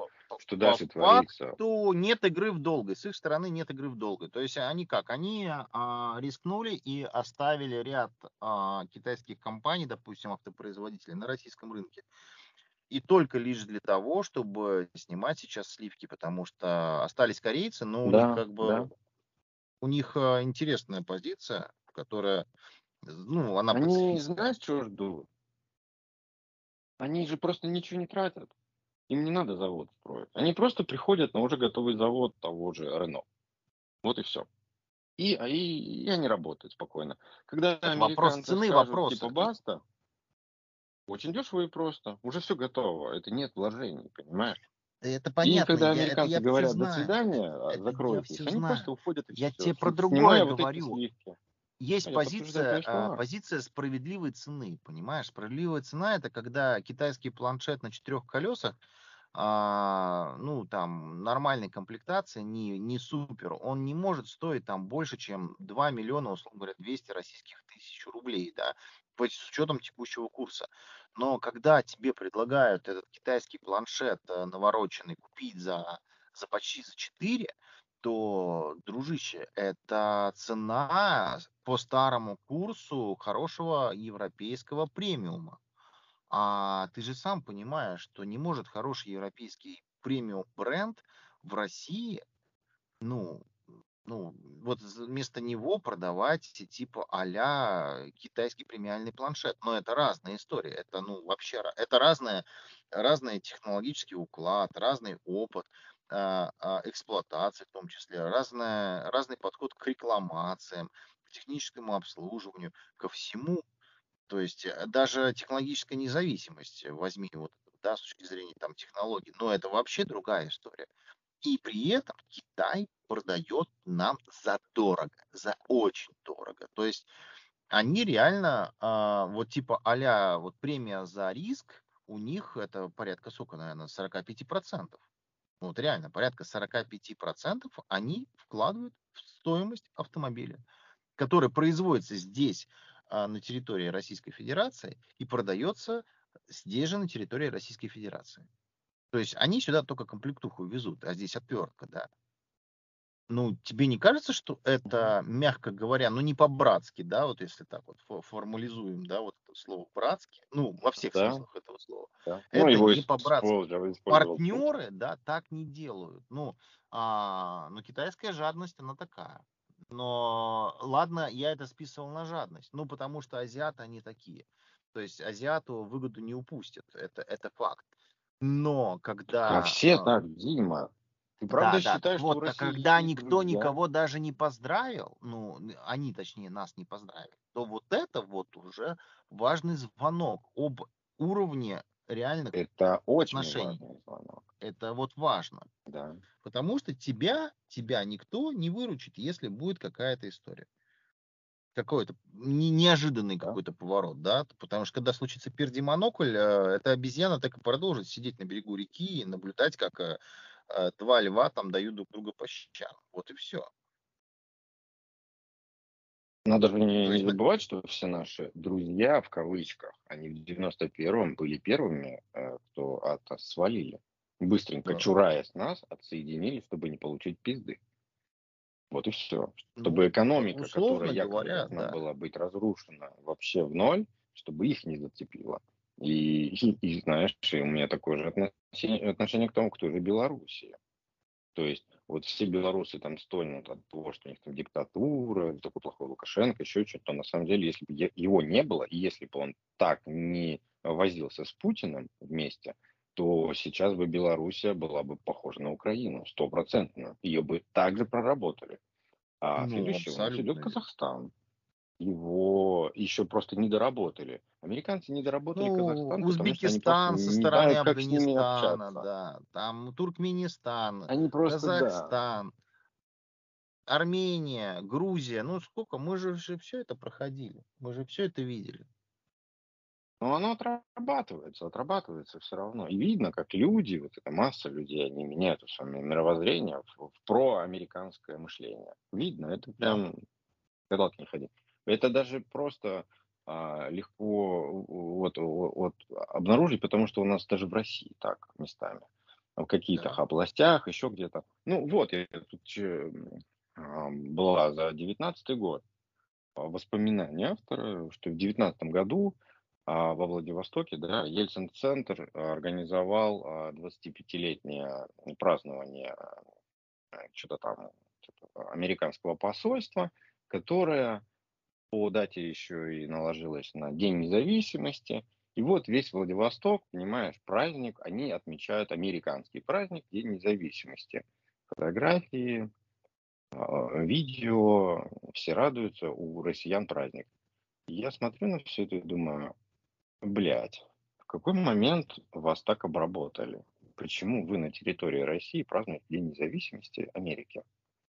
что дальше по творится... факту нет игры в долгой. С их стороны нет игры в долгой. То есть они как? Они а, рискнули и оставили ряд а, китайских компаний, допустим, автопроизводителей на российском рынке. И только лишь для того, чтобы снимать сейчас сливки, потому что остались корейцы, но да, у них как бы да. у них а, интересная позиция, которая, ну, она... Они, знаешь, что ждут? Они же просто ничего не тратят. Им не надо завод строить. Они просто приходят на уже готовый завод того же Рено. Вот и все. И, а, и, и они работают спокойно. Когда вопрос цены, скажут, вопрос. типа баста, очень дешево и просто. Уже все готово. Это нет вложений, понимаешь? Это понятно. И когда американцы я, это говорят до свидания, это закройтесь, они знаю. просто уходят и Я все. тебе про другое говорю. Вот есть позиция, а, позиция справедливой цены, понимаешь? Справедливая цена это когда китайский планшет на четырех колесах, а, ну там нормальной комплектации, не, не супер, он не может стоить там больше, чем 2 миллиона, условно говоря, 200 российских тысяч рублей, да, с учетом текущего курса. Но когда тебе предлагают этот китайский планшет э, навороченный купить за, за почти за 4, то, дружище, это цена по старому курсу хорошего европейского премиума. А ты же сам понимаешь, что не может хороший европейский премиум бренд в России, ну, ну, вот вместо него продавать типа а китайский премиальный планшет. Но это разная история. Это, ну, вообще, это разная, разный технологический уклад, разный опыт. А, а, эксплуатации в том числе, разная, разный подход к рекламациям, к техническому обслуживанию, ко всему. То есть э, даже технологическая независимость, э, возьми вот, да, с точки зрения там технологий, но это вообще другая история. И при этом Китай продает нам за дорого, за очень дорого. То есть они реально, а, вот типа а вот премия за риск, у них это порядка, сколько, наверное, 45%. Вот реально, порядка 45% они вкладывают в стоимость автомобиля, который производится здесь, а, на территории Российской Федерации, и продается здесь же на территории Российской Федерации. То есть они сюда только комплектуху везут, а здесь отвертка, да. Ну, тебе не кажется, что это, мягко говоря, ну не по-братски, да, вот если так вот формализуем, да, вот слово братски, ну, во всех да. смыслах этого слова. Да. Это ну, его не по-братски. Партнеры, да, так не делают. Ну, а, но китайская жадность, она такая. Но ладно, я это списывал на жадность. Ну, потому что азиаты, они такие. То есть азиату выгоду не упустят. Это, это факт. Но когда... А все а, так, Дима. Ты правда да, считаешь, да. вот, что а когда никто друзья? никого даже не поздравил, ну, они, точнее, нас не поздравили, то вот это вот уже важный звонок об уровне реальных это очень отношений. важный звонок. Это вот важно. Да. Потому что тебя, тебя никто не выручит, если будет какая-то история. Какой-то неожиданный да. какой-то поворот, да, потому что когда случится пердимонокль, э, эта обезьяна так и продолжит сидеть на берегу реки и наблюдать, как э, Э, два льва там дают друг друга по щам. Вот и все. Надо же не, не забывать, что все наши друзья, в кавычках, они в 91-м были первыми, э, кто от свалили. Быстренько, да. чураясь нас, отсоединились, чтобы не получить пизды. Вот и все. Ну, чтобы экономика, которая якобы говоря, должна да. была быть разрушена вообще в ноль, чтобы их не зацепило. И, и, и знаешь, у меня такое же отношение, отношение к тому, кто же Белоруссия. То есть вот все белорусы там стонут от того, что у них там диктатура, такой плохой Лукашенко, еще что-то. На самом деле, если бы его не было, и если бы он так не возился с Путиным вместе, то сейчас бы Белоруссия была бы похожа на Украину, стопроцентно. Ее бы также проработали. А ну, следующий у нас идет Казахстан его еще просто не доработали. Американцы не доработали ну, Казахстан. Узбекистан со стороны знают, Афганистана, да, там Туркменистан, они просто, Казахстан. Да. Армения, Грузия, ну сколько, мы же все это проходили, мы же все это видели. Но оно отрабатывается, отрабатывается все равно. И видно, как люди, вот эта масса людей, они меняют свое мировоззрение в, в проамериканское мышление. Видно, это прям гадалки не ходи. Это даже просто а, легко вот, вот, обнаружить, потому что у нас даже в России так местами. В каких-то да. областях, еще где-то. Ну вот, я тут а, была за 19 год воспоминания автора, что в 19 году а, во Владивостоке, да, Ельцин-центр организовал 25-летнее празднование что-то там типа, американского посольства, которое по дате еще и наложилось на День независимости. И вот весь Владивосток, понимаешь, праздник, они отмечают американский праздник, День независимости. Фотографии, а, видео, все радуются, у россиян праздник. я смотрю на все это и думаю, Блять, в какой момент вас так обработали? Почему вы на территории России празднуете День независимости Америки?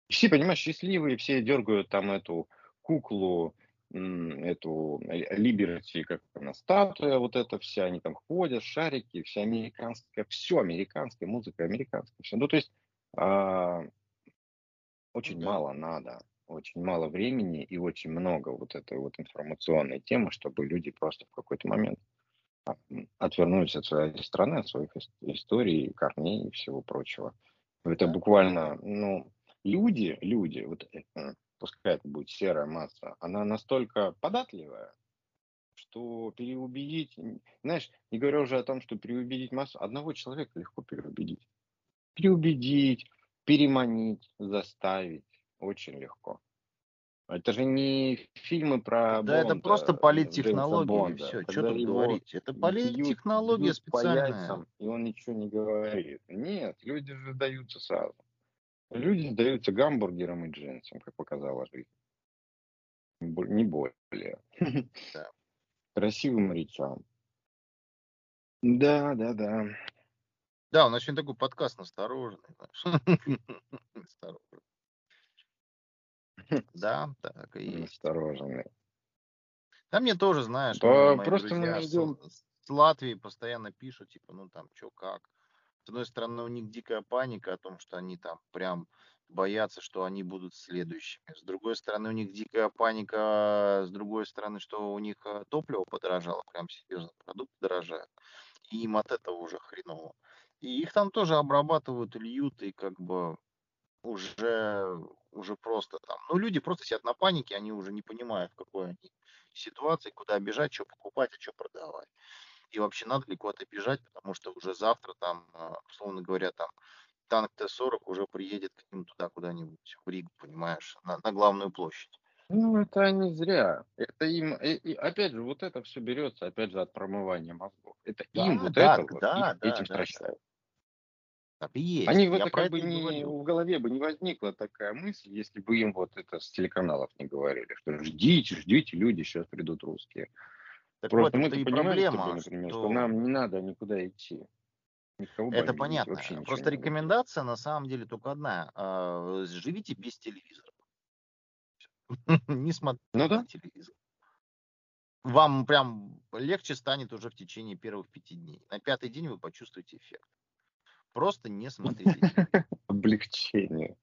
Все, понимаешь, счастливые, все дергают там эту куклу, эту Либерти, как она, статуя вот эта вся, они там ходят, шарики, вся американская, все американская, музыка американская, все. Ну, то есть а, очень да. мало надо, очень мало времени и очень много вот этой вот информационной темы, чтобы люди просто в какой-то момент а, отвернулись от своей страны, от своих историй, корней и всего прочего. Это буквально, ну, люди, люди, вот э, пускай это будет серая масса, она настолько податливая, что переубедить, знаешь, не говоря уже о том, что переубедить массу, одного человека легко переубедить. Переубедить, переманить, заставить очень легко. Это же не фильмы про Да, это просто политтехнология, все, что тут говорить. Это политтехнология специальная. и он ничего не говорит. Нет, люди же сдаются сразу. Люди сдаются гамбургером и джинсом, как показала жизнь. Не более. Да. Красивым речам. Да, да, да. Да, у нас сегодня такой подкаст настороженный. Осторожный. Да, так и есть. Осторожный. Да мне тоже, знаешь, просто мы идем... с, с Латвии постоянно пишут, типа, ну там, что как. С одной стороны, у них дикая паника о том, что они там прям боятся, что они будут следующими. С другой стороны, у них дикая паника, с другой стороны, что у них э, топливо подорожало, прям серьезно, продукты дорожают. И им от этого уже хреново. И их там тоже обрабатывают, льют, и как бы уже, уже просто там. Ну, люди просто сидят на панике, они уже не понимают, в какой они ситуации, куда бежать, что покупать, а что продавать. И вообще надо ли куда-то бежать, потому что уже завтра там, а, условно говоря, там танк Т-40 уже приедет к ним туда куда-нибудь, в Ригу, понимаешь, на, на главную площадь. Ну, это не зря. Это им, и, и, опять же, вот это все берется, опять же, от промывания мозгов. Это да, им вот да, это вот, да, да, этим да, стращают. Так и есть. Они в это как бы не, в голове бы не возникла такая мысль, если бы им вот это с телеканалов не говорили, что ждите, ждите, люди, сейчас придут русские. Так Просто вот, мы-то понимаем, проблема, например, что... что нам не надо никуда идти. Никого это понятно. Просто рекомендация на самом деле только одна. А, живите без телевизора. Не смотрите ну, да? телевизор. Вам прям легче станет уже в течение первых пяти дней. На пятый день вы почувствуете эффект. Просто не смотрите. Облегчение.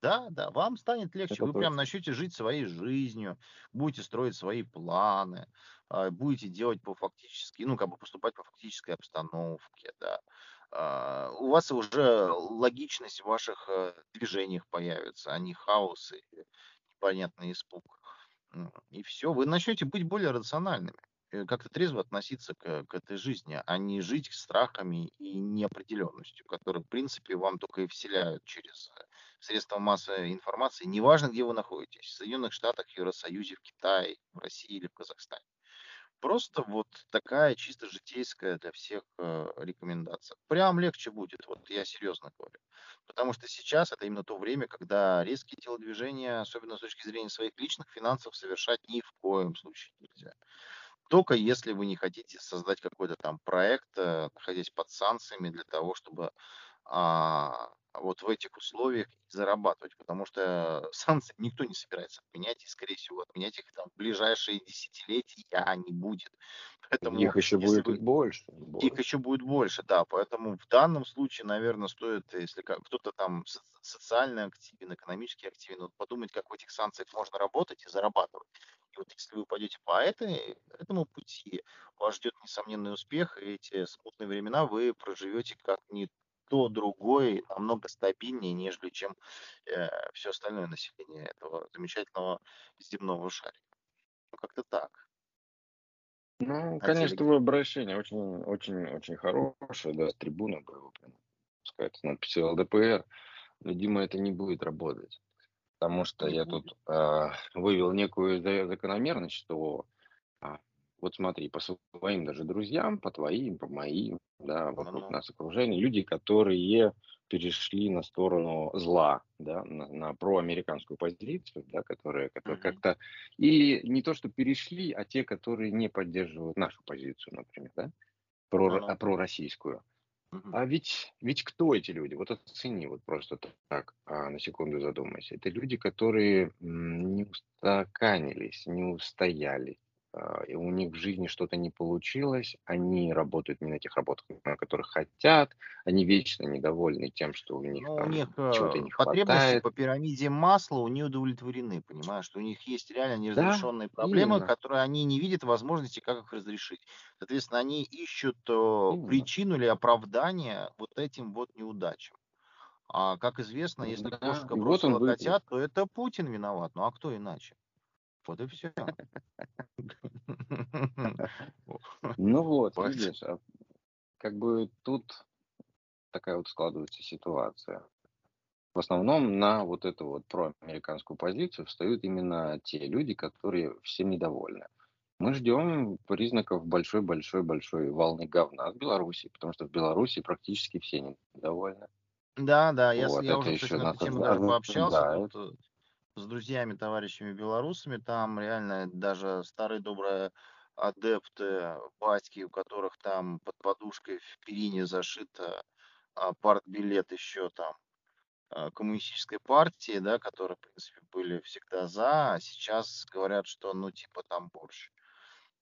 Да, да, вам станет легче. Это Вы точно. прям начнете жить своей жизнью, будете строить свои планы, будете делать по фактически, ну, как бы поступать по фактической обстановке, да. А, у вас уже логичность в ваших э, движениях появится, а не хаос и непонятный испуг. И все, вы начнете быть более рациональными. Э, как-то трезво относиться к, к этой жизни, а не жить страхами и неопределенностью, которые, в принципе, вам только и вселяют через э, средства массовой информации, неважно, где вы находитесь, в Соединенных Штатах, Евросоюзе, в Китае, в России или в Казахстане. Просто вот такая чисто житейская для всех э, рекомендация. Прям легче будет, вот я серьезно говорю. Потому что сейчас это именно то время, когда резкие телодвижения, особенно с точки зрения своих личных финансов, совершать ни в коем случае нельзя. Только если вы не хотите создать какой-то там проект, э, находясь под санкциями для того, чтобы а, вот в этих условиях зарабатывать, потому что санкции никто не собирается отменять, и, скорее всего, отменять их там в ближайшие десятилетия не будет. Поэтому, их еще будет вы... больше, больше. Их еще будет больше, да. Поэтому в данном случае, наверное, стоит, если кто-то там социально активен, экономически активен, вот подумать, как в этих санкциях можно работать и зарабатывать. И вот если вы пойдете по этой, этому пути, вас ждет несомненный успех, и эти смутные времена вы проживете как не то другой намного стабильнее, нежели чем э, все остальное население этого замечательного земного шарика. Ну, как-то так. Ну, а конечно, твое обращение очень, очень, очень хорошее, да, с трибуны было, прям, сказать, с надписью ЛДПР. Но, Дима, это не будет работать. Потому что я тут э, вывел некую закономерность, что а, вот смотри, по своим даже друзьям, по твоим, по моим, да, вокруг ну. нас окружение, люди, которые перешли на сторону зла, да, на, на проамериканскую позицию, да, которые, которые uh-huh. как-то и не то, что перешли, а те, которые не поддерживают нашу позицию, например, да, про, uh-huh. а, пророссийскую. А ведь, ведь кто эти люди? Вот оцени, вот просто так, а, на секунду задумайся. Это люди, которые не устаканились, не устояли, и у них в жизни что-то не получилось, они работают не на тех работах, на которых хотят, они вечно недовольны тем, что у них, ну, там, у них чего-то не потребности хватает. по пирамиде масла не удовлетворены, понимаешь, что у них есть реально неразрешенные да, проблемы, именно. которые они не видят возможности, как их разрешить. Соответственно, они ищут э, именно. причину или оправдание вот этим вот неудачам. А как известно, если да, кошка бросила вот котят, то это Путин виноват. Ну а кто иначе? Вот и все. Ну вот, видишь, а как бы тут такая вот складывается ситуация. В основном на вот эту вот проамериканскую позицию встают именно те люди, которые всем недовольны. Мы ждем признаков большой-большой-большой волны говна в Беларуси, потому что в Беларуси практически все недовольны. Да, да, я, вот, я уже кстати, на эту тему даже пообщался. Да, тут, с друзьями, товарищами белорусами. Там реально даже старые добрые адепты, батьки, у которых там под подушкой в перине зашито а, партбилет еще там а, коммунистической партии, да, которые, в принципе, были всегда за, а сейчас говорят, что, ну, типа, там борщ.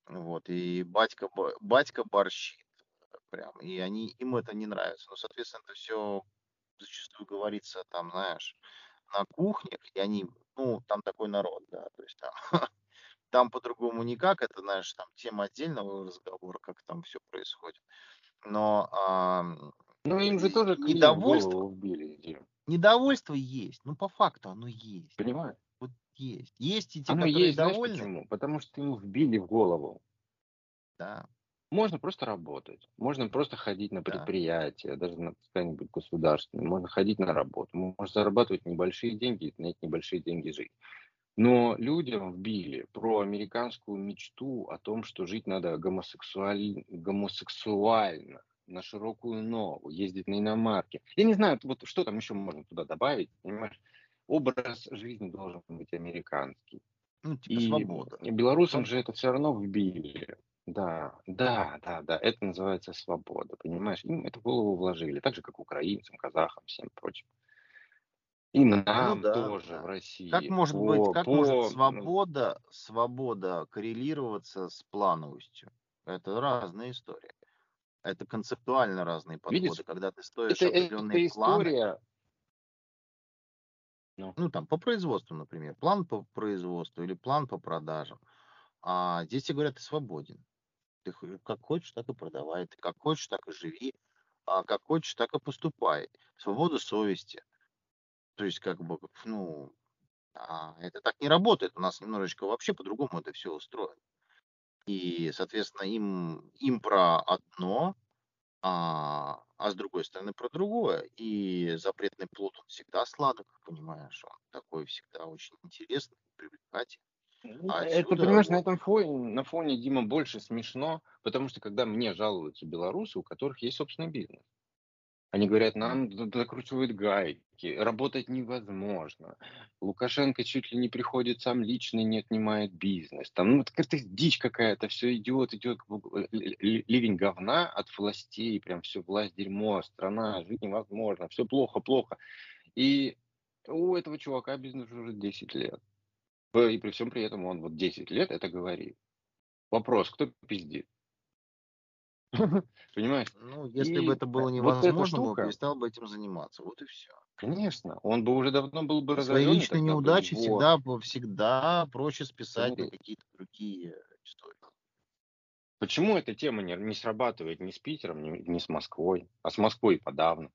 Вот, и батька, батька борщит прям, и они, им это не нравится. Ну, соответственно, это все зачастую говорится там, знаешь, на кухнях, и они ну, там такой народ, да, то есть там, там по-другому никак, это, знаешь, там тема отдельного разговора, как там все происходит. Но а, ну, им же тоже недовольство вбили. Недовольство есть, ну, по факту оно есть. Понимаю. Вот есть. Есть и те, оно которые есть, довольны. Знаешь почему? Потому что ему вбили в голову. Да. Можно просто работать, можно просто ходить на предприятие, даже на какое-нибудь государственное, можно ходить на работу, можно зарабатывать небольшие деньги и на эти небольшие деньги жить. Но людям вбили про американскую мечту о том, что жить надо гомосексуаль... гомосексуально, на широкую ногу, ездить на иномарке. Я не знаю, вот что там еще можно туда добавить, понимаешь? Образ жизни должен быть американский. Ну, типа и свобода. белорусам же это все равно вбили. Да, да, да, да, это называется свобода, понимаешь? Им это в голову вложили, так же, как украинцам, казахам, всем прочим. И Ну нам да, тоже в России. Как может быть, как может свобода, свобода коррелироваться с плановостью? Это разные истории. Это концептуально разные видишь, подходы, когда ты стоишь это, это определенные планы. история, ну, Ну, там, по производству, например. План по производству или план по продажам. А здесь тебе говорят, ты свободен. Ты как хочешь, так и продавай. Ты как хочешь, так и живи. А как хочешь, так и поступай. Свобода совести. То есть, как бы, ну, а, это так не работает. У нас немножечко вообще по-другому это все устроено. И, соответственно, им, им про одно, а, а с другой стороны про другое. И запретный плод, он всегда сладок, понимаешь, он такой всегда очень интересный, привлекательный. Ну, а это, понимаешь, на этом фоне, на фоне, Дима, больше смешно, потому что когда мне жалуются белорусы, у которых есть собственный бизнес, Они говорят, нам закручивают гайки, работать невозможно. Лукашенко чуть ли не приходит сам лично и не отнимает бизнес. Там, ну, это какая-то дичь какая-то, все идет, идет ливень говна от властей, прям все, власть дерьмо, страна, жить невозможно, все плохо, плохо. И у этого чувака бизнес уже 10 лет. И при всем при этом он вот 10 лет это говорит. Вопрос, кто пиздит? Понимаешь? Ну, если бы И это было вот эта невозможно, он бы перестал бы этим заниматься. Вот и все. конечно, он бы уже давно был бы Свои разорен, личные тогда бы неудачи его... всегда, всегда проще списать на Смотри, какие-то другие истории. почему эта тема не, не срабатывает ни с Питером, ни, ни с Москвой, а с Москвой подавно?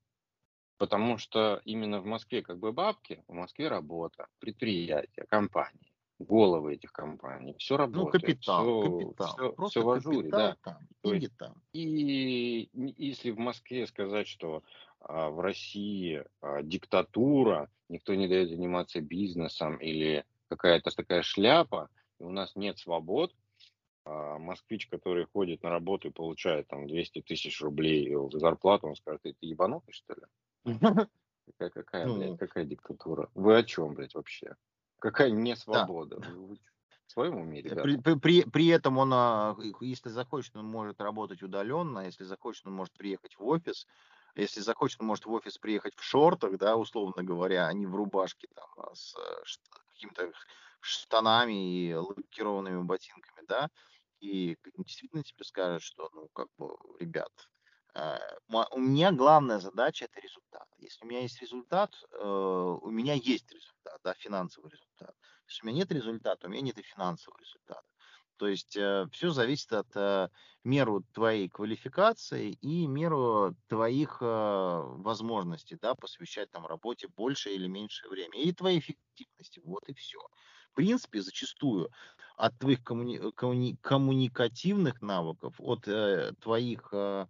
Потому что именно в Москве как бы бабки, в Москве работа, предприятия, компании, головы этих компаний, все Ну, работает, капитал, все, капитал. все, Просто все в ажуре, да. там, То есть там. И если в Москве сказать, что а, в России а, диктатура, никто не дает заниматься бизнесом или какая-то такая шляпа, и у нас нет свобод, а, москвич, который ходит на работу и получает там 200 тысяч рублей зарплату, он скажет, ты, ты ебанутый, что ли? Какая, какая, блядь, Ну, какая диктатура? Вы о чем, блядь, вообще? Какая не да. свобода? Вы в своем уме, ребята? При, при, при, этом он, а, если захочет, он может работать удаленно, если захочет, он может приехать в офис, если захочет, он может в офис приехать в шортах, да, условно говоря, а не в рубашке там а, с э, какими-то штанами и лакированными ботинками, да, и действительно тебе скажут, что, ну, как бы, ребят, у меня главная задача это результат. Если у меня есть результат, э, у меня есть результат, да, финансовый результат. Если у меня нет результата, у меня нет и финансового результата. То есть все зависит от э, меру твоей квалификации и меру твоих э, возможностей, да, посвящать там работе больше или меньше времени и твоей эффективности. Вот и все. В принципе, зачастую от твоих коммуни- коммуни- коммуникативных навыков, от э, твоих, э, э,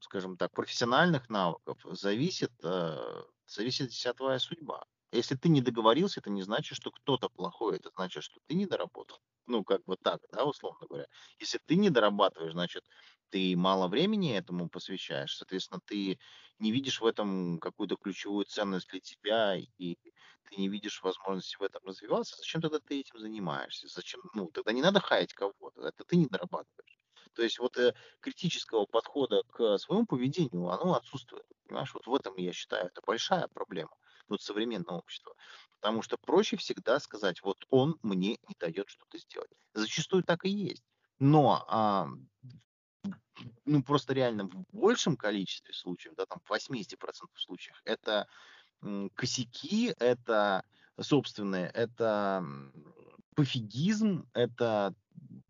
скажем так, профессиональных навыков зависит, э, зависит вся твоя судьба. Если ты не договорился, это не значит, что кто-то плохой, это значит, что ты не доработал. Ну, как бы так, да, условно говоря. Если ты не дорабатываешь, значит, ты мало времени этому посвящаешь, соответственно, ты не видишь в этом какую-то ключевую ценность для тебя, и ты не видишь возможности в этом развиваться, зачем тогда ты этим занимаешься? Зачем? Ну, тогда не надо хаять кого-то, это ты не дорабатываешь. То есть вот э, критического подхода к своему поведению, оно отсутствует. Понимаешь, вот в этом, я считаю, это большая проблема вот современного общества. Потому что проще всегда сказать, вот он мне не дает что-то сделать. Зачастую так и есть. Но а, ну, просто реально в большем количестве случаев, да, там в 80% случаев, это косяки, это собственные, это пофигизм, это,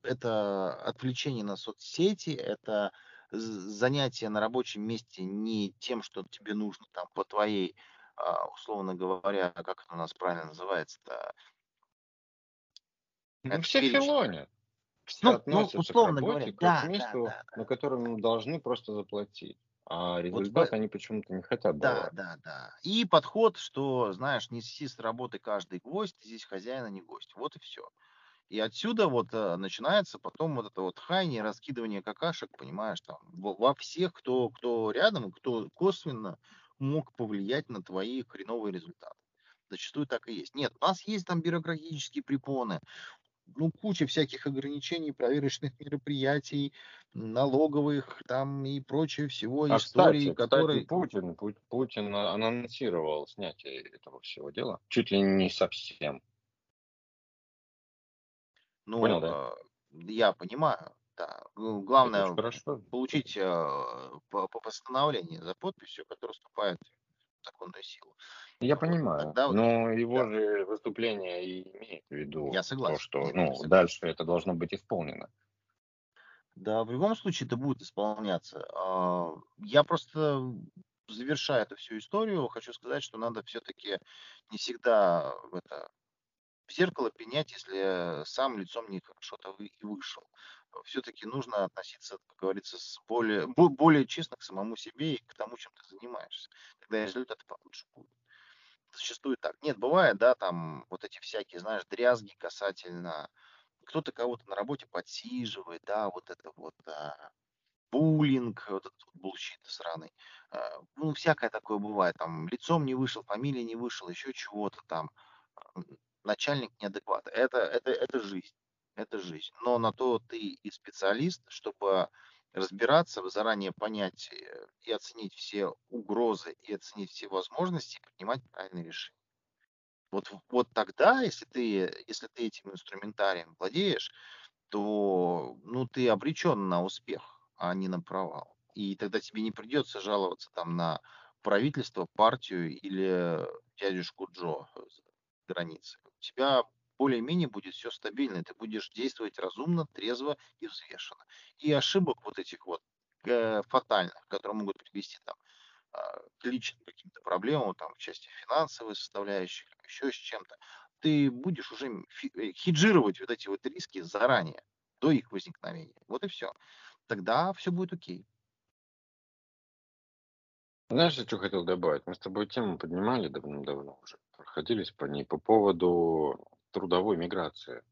это отвлечение на соцсети, это занятие на рабочем месте не тем, что тебе нужно там по твоей, а, условно говоря, как это у нас правильно называется-то, Ну, это все филонят. Все Ну, ну, относятся к условно говоря, работе как к да, месту, да, да. на котором должны просто заплатить. А Вот результат они почему-то не хотят Да, давать. да, да. И подход, что, знаешь, неси с работы каждый гвоздь, здесь хозяин, а не гость. Вот и все. И отсюда вот э, начинается потом вот это вот хайни, раскидывание какашек, понимаешь, там, во, всех, кто, кто рядом, кто косвенно мог повлиять на твои хреновые результаты. Зачастую так и есть. Нет, у нас есть там бюрократические препоны, ну, куча всяких ограничений, проверочных мероприятий, налоговых там и прочее всего, А истории, кстати, кстати, которые... Путин, Пу- Путин а- анонсировал снятие этого всего дела. Чуть ли не совсем. Понял, Ну, да? э, я понимаю, да. Главное получить э, по, по постановлению за подписью, которое вступает в законную силу. Я Вот. понимаю, Тогда, вот- но его да, же выступление и имеет в виду я то, согласен. что Нет, я ну, согласен. дальше это должно быть исполнено. Да, в любом случае это будет исполняться. А, Я просто, завершая эту всю историю, хочу сказать, что надо все-таки не всегда это в зеркало пенять, если сам лицом не хорошо-то вы и вышел. Все-таки нужно относиться, как говорится, с более, бо- более честно к самому себе и к тому, чем ты занимаешься. Тогда результаты получше будут. Зачастую так. Нет, бывает, да, там вот эти всякие, знаешь, дрязги касательно кто-то кого-то на работе подсиживает, да, вот это вот, а, буллинг, вот этот bullshit сраный. Э, ну, всякое такое бывает, там, лицом не вышел, фамилия не вышел, еще чего-то там, начальник неадекват. Это, это, это жизнь, это жизнь. Но на то ты и специалист, чтобы разбираться, заранее понять э, и оценить все угрозы, и оценить все возможности, принимать правильные решения. Вот, вот тогда, если ты, если ты этим инструментарием владеешь, то ну, ты обречен на успех, а не на провал. И тогда тебе не придется жаловаться там на правительство, партию или дядюшку Джо границы. У тебя более-менее будет все стабильно, ты будешь действовать разумно, трезво и взвешенно. И ошибок вот этих вот э, фатальных, которые могут привести там а, к личным каким-то проблемам, там, в части финансовой составляющей, еще с чем-то, ты будешь уже э, хеджировать вот эти вот риски заранее, до их возникновения. Вот и все. Тогда все будет окей. Знаешь, я что хотел добавить? Мы с тобой тему поднимали давно-давно уже, проходились по ней по поводу трудовой миграции.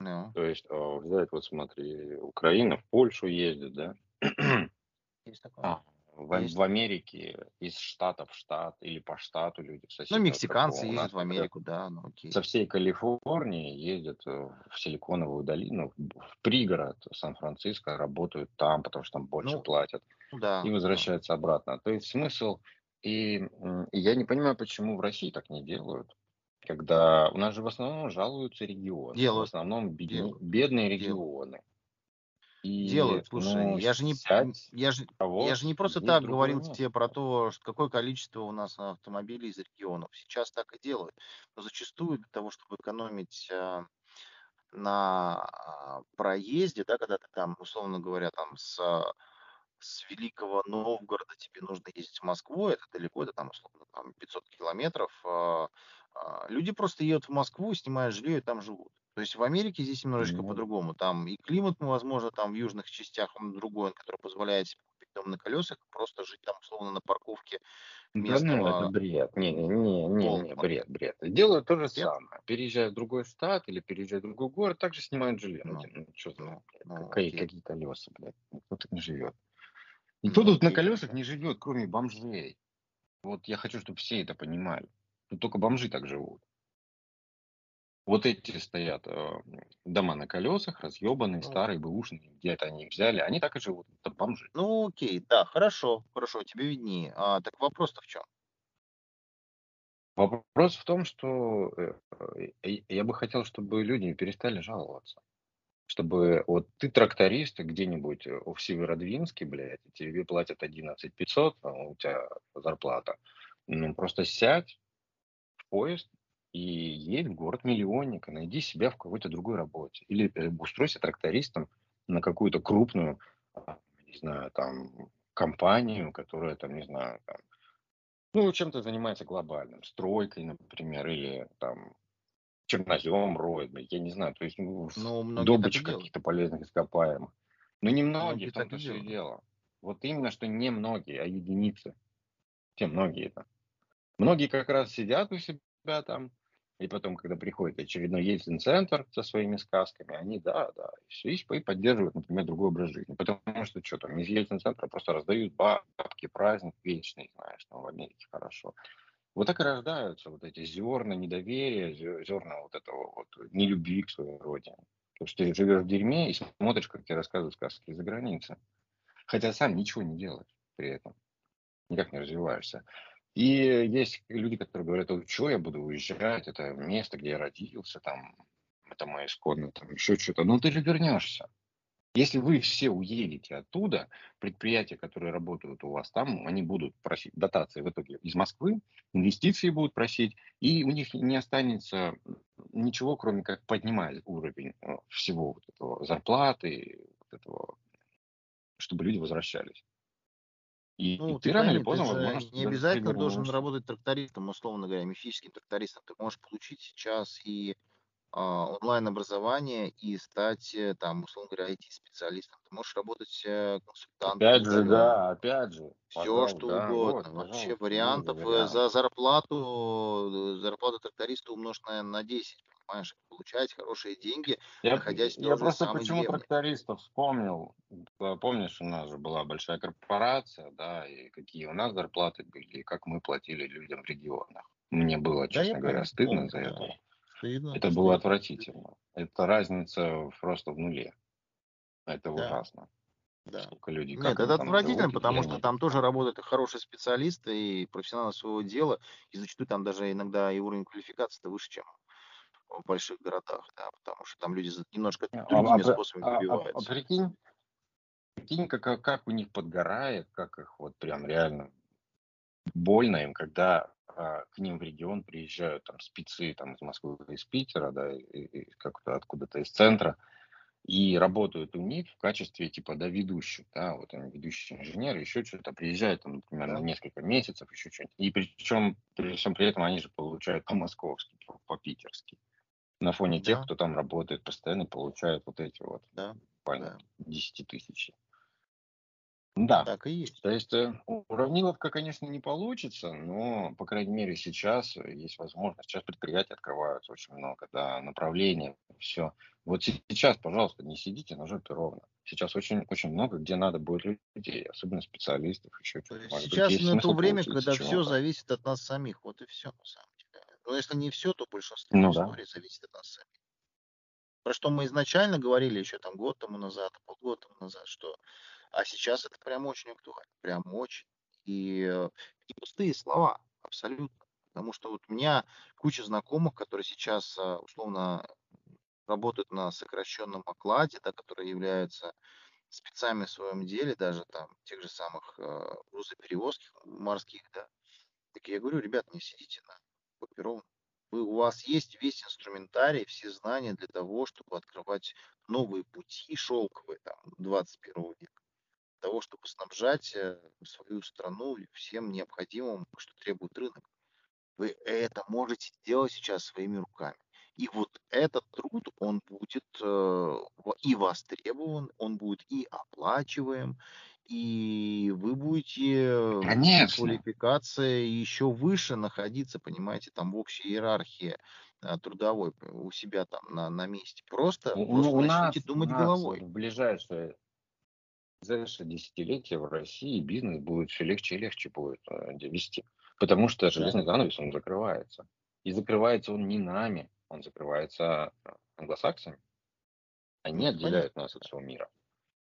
Ну, То есть, а, взять, вот смотри, Украина в Польшу ездит, да? есть такое. А, в, Есть. в Америке из штата в штат или по штату люди в Ну, мексиканцы такого. Ездят в Америку, да, ну окей. со всей Калифорнии ездят э, в Силиконовую долину, в пригород Сан-Франциско, работают там, потому что там больше Ну, платят, да, и да. возвращаются обратно. То есть смысл, и, и я не понимаю, почему в России так не делают, когда у нас же в основном жалуются регионы, в Делают, основном бедне- делают, бедные регионы. И, Делают, слушай, ну, я же не, я же, кого я же не просто так другое говорил тебе про то, что какое количество у нас автомобилей из регионов. Сейчас так и делают. Но зачастую для того, чтобы экономить а, на а, проезде, да, когда ты там, условно говоря, там с, с Великого Новгорода тебе нужно ездить в Москву, это далеко, это там, условно, там 500 километров, а, а, люди просто едут в Москву, снимают жилье и там живут. То есть в Америке здесь немножечко Ну, по-другому. Там и климат, возможно, там в южных частях он другой, который позволяет себе купить дом на колесах, просто жить там, условно, на парковке Да ну, это местного бред. Не, не, не, не, не, бред, бред. Делают то же Нет? самое. Переезжают в другой штат или переезжают в другой город, также снимают жилье. Ну, Ну, ну что за, ну, ну, какие, какие колеса, блядь? Никто тут не живет. Никто Ну, тут на колесах не живет, кроме бомжей. Вот я хочу, чтобы все это понимали. Тут только бомжи так живут. Вот эти стоят э, дома на колесах, разъебанные, Ну, старые, бэушные, где это они их взяли, они так и живут. Это бомжи. ну, окей, да, хорошо, хорошо, тебе виднее. А, так вопрос-то в чем? Вопрос в том, что э, э, я бы хотел, чтобы люди перестали жаловаться. Чтобы вот ты тракторист где-нибудь э, в Северодвинске, блядь, тебе платят 11 500, а у тебя зарплата. Ну, просто сядь в поезд и едь в город-миллионник, и найди себя в какой-то другой работе. Или э, устройся трактористом на какую-то крупную, а, не знаю, там, компанию, которая там, не знаю, там, ну, чем-то занимается глобальным, стройкой, например, или там чернозем роет, блядь, я не знаю, то есть ну, Ну, добыча каких-то полезных ископаемых. Но немногие, в том-то и все дело. Вот именно, что не многие, а единицы. Те многие это. Многие как раз сидят у себя там, и потом, когда приходит очередной Ельцин-центр со своими сказками, они, да, да, и все, и поддерживают, например, другой образ жизни. Потому что что там, из Ельцин-центра просто раздают бабки, праздник вечный, знаешь, там в Америке хорошо. Вот так и рождаются вот эти зерна недоверия, зе- зерна вот этого вот нелюбви к своей родине. Потому что ты живешь в дерьме и смотришь, как тебе рассказывают сказки из-за границы. Хотя сам ничего не делаешь при этом. Никак не развиваешься. И есть люди, которые говорят, «Ой, что я буду уезжать, это место, где я родился, там, это мое исконное, там, еще что-то. Ну, ты же вернешься. Если вы все уедете оттуда, предприятия, которые работают у вас там, они будут просить дотации в итоге из Москвы, инвестиции будут просить, и у них не останется ничего, кроме как поднимать уровень э, всего вот этого зарплаты, вот этого, чтобы люди возвращались. И, и Ну, ты ты рано или поздно, возможно, не обязательно должен работать трактористом, условно говоря, мифическим трактористом. Ты можешь получить сейчас и онлайн-образование и стать, э, там, условно говоря, IT-специалистом. Ты можешь работать э, консультантом Опять же, да, опять же, Все, что да, вот, угодно. Вообще есть же вариантов э, вариант. за зарплату, э, зарплата тракториста умножить, наверное, на 10, понимаешь, получаете хорошие деньги, Я, находясь я просто почему деревне. трактористов вспомнил. Э, Помнишь, у нас же была большая корпорация, да, и какие у нас зарплаты были, и как мы платили людям в регионах. Мне было, Да, честно говоря, помню, стыдно за да. это. Это было отвратительно. Это разница просто в нуле. Это Да, ужасно. да. Сколько люди, Нет, это отвратительно, потому что там тоже работают хорошие специалисты и профессионалы своего дела, и зачастую там даже иногда и уровень квалификации-то выше, чем в больших городах, да, потому что там люди немножко А, а, другими при- способами а- а- а добиваются. прикинь, прикинь, как как у них подгорает, как их вот прям реально больно им, когда а, к ним в регион приезжают там спецы там из Москвы, из Питера, да, как-то откуда-то из центра, и работают у них в качестве типа да ведущих, да, вот они ведущие инженеры, еще что-то приезжают там, например, на несколько месяцев, еще что-нибудь, и причем при всем при этом они же получают по-московски, по- по-питерски, на фоне тех, да, кто там работает постоянно, получают вот эти вот да, да, 10 тысяч. Да, так и есть. то есть э, уравниловка, конечно, не получится, но, по крайней мере, сейчас есть возможность. Сейчас предприятия открываются очень много, да, направления, все. Вот се- сейчас, пожалуйста, не сидите на жопе ровно. Сейчас очень, очень много, где надо будет людей, особенно специалистов, еще То есть быть, сейчас есть на то время, когда все зависит от нас самих, вот и все на самом деле. Но если не все, то большинство Ну да. историй зависит от нас самих. Про что мы изначально говорили еще там год тому назад, полгода тому назад, что а сейчас это прям очень актуально, прям очень. И э, не пустые слова, абсолютно. Потому что вот у меня куча знакомых, которые сейчас а, условно работают на сокращенном окладе, да, которые являются спецами в своем деле, даже там тех же самых э, грузоперевозки морских, да. Так я говорю, ребят, не сидите на попе ровно. Вы, у вас есть весь инструментарий, все знания для того, чтобы открывать новые пути шелковые там, 21 века того, чтобы снабжать э, свою страну всем необходимым, что требует рынок. Вы это можете делать сейчас своими руками. И вот этот труд, он будет э, и востребован, он будет и оплачиваем, и вы будете Конечно. квалификации еще выше находиться, понимаете, там в общей иерархии э, трудовой у себя там на, на месте. Просто, У, просто у нас, начните у думать нас головой. в ближайшее ближайшее десятилетие в России бизнес будет все легче и легче будет э, вести. Потому что железный занавес, он закрывается. И закрывается он не нами, он закрывается э, англосаксами. Они ну, отделяют нас от всего мира.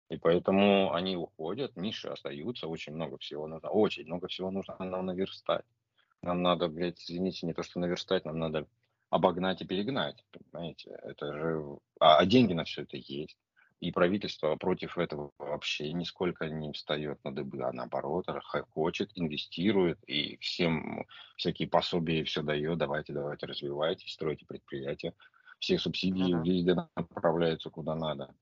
И поэтому они уходят, ниши остаются, очень много всего нужно, очень много всего нужно нам наверстать. Нам надо, блядь, извините, не то что наверстать, нам надо обогнать и перегнать, понимаете? Это же... А, а деньги на все это есть. И правительство против этого вообще нисколько не встает на дыбы, а наоборот, хочет, инвестирует и всем всякие пособия все дает, давайте, давайте, развивайтесь, стройте предприятия. Все субсидии да. везде направляются куда надо.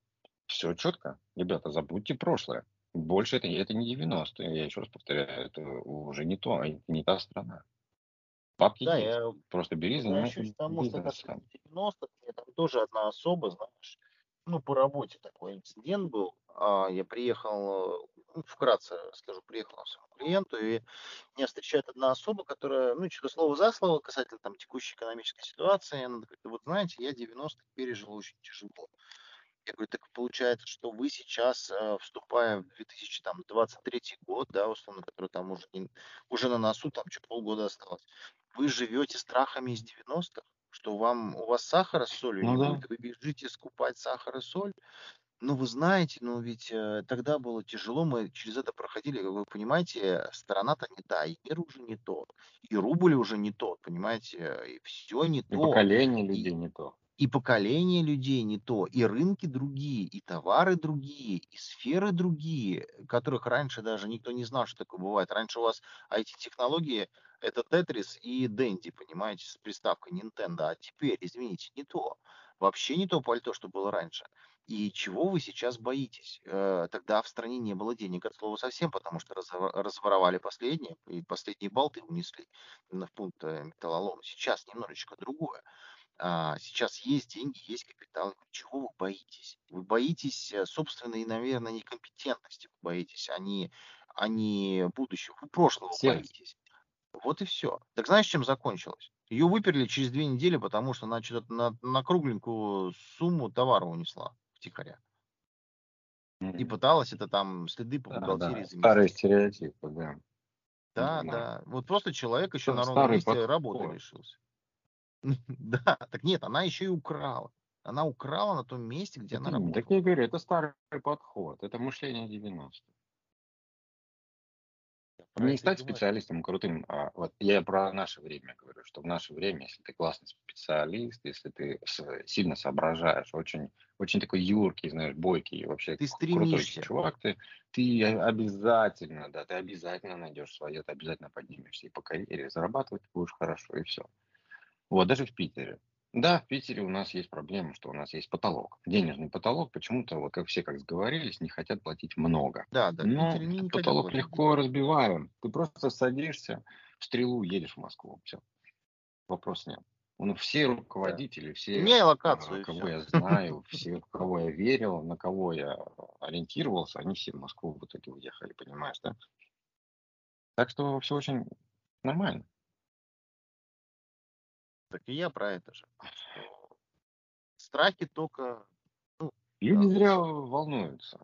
Все четко. Ребята, забудьте прошлое. Больше это, это не 90-е, я еще раз повторяю, это уже не то, это не та страна. Бабки Да, есть. я Просто бери, занимайся к тому, что как бизнесом. в 90-х, мне там тоже одна особа, знаешь, ну, по работе такой инцидент был. А, я приехал, э, ну, вкратце скажу, приехал на своему клиенту, и меня встречает одна особа, которая, ну, что-то слово за слово касательно там текущей экономической ситуации. Она говорит, вот знаете, я 90-х пережил очень тяжело. Я говорю, так получается, что вы сейчас, э, вступая в 2023 год, да, условно, который там уже, уже на носу, там что полгода осталось, вы живете страхами из 90-х, что вам, у вас сахара с солью Ну не да. будет, вы бежите скупать сахар и соль. Ну, вы знаете, ну ведь э, тогда было тяжело, мы через это проходили, как вы понимаете, сторона-то не та, и мир уже не тот, и рубль уже не тот, понимаете, и все не И то. поколение И, людей не то. И поколение людей не то, и рынки другие, и товары другие, и сферы другие, которых раньше даже никто не знал, что такое бывает. Раньше у вас IT-технологии это Тетрис и Дэнди, понимаете, с приставкой Nintendo, а теперь, извините, не то. Вообще не то пальто, что было раньше. И чего вы сейчас боитесь? Э, Тогда в стране не было денег от слова совсем, потому что разво- разворовали последние, и последние болты унесли в пункт э, металлолома. Сейчас немножечко другое. А, Сейчас есть деньги, есть капитал. Чего вы боитесь? Вы боитесь э, собственной, наверное, некомпетентности. Вы боитесь, а не, а не будущего. Вы прошлого Серость. боитесь. Вот и все. Так знаешь, чем закончилось? Ее выперли через две недели, потому что она что-то на, на кругленькую сумму товара унесла втихаря. И пыталась это там следы по Да, бухгалтерии да, старые заместить. стереотипы, да. Да, Да. да. Вот просто человек еще на ровном месте работы подход. лишился. Да, так нет, она еще и украла. Она украла на том месте, где она именно, так работала. я говорю, это старый подход, это мышление 90-х. Я про Не это и стать специалистом крутым, а вот я про наше время говорю, что в наше время, если ты классный специалист, если ты сильно соображаешь, очень, очень такой юркий, знаешь, бойкий, вообще Ты к- крутой стремишься. чувак, ты, ты обязательно, да, ты обязательно найдешь свое, ты обязательно поднимешься и по карьере, зарабатывать будешь хорошо, и все. Вот, даже в Питере. Да, в Питере у нас есть проблема, что у нас есть потолок. Денежный потолок. Почему-то, вот как все как сговорились, не хотят платить много. Да, да, Но потолок платить. легко разбиваем. Ты просто садишься в стрелу, едешь в Москву. Все. Вопрос нет. Ну, все руководители, все, Меняй а, локацию и кого все. я знаю, все, в кого я верил, на кого я ориентировался, они все в Москву в итоге уехали, понимаешь, да? Так что все очень нормально. Так и я про это же. что Страхи только... Люди Да. зря волнуются.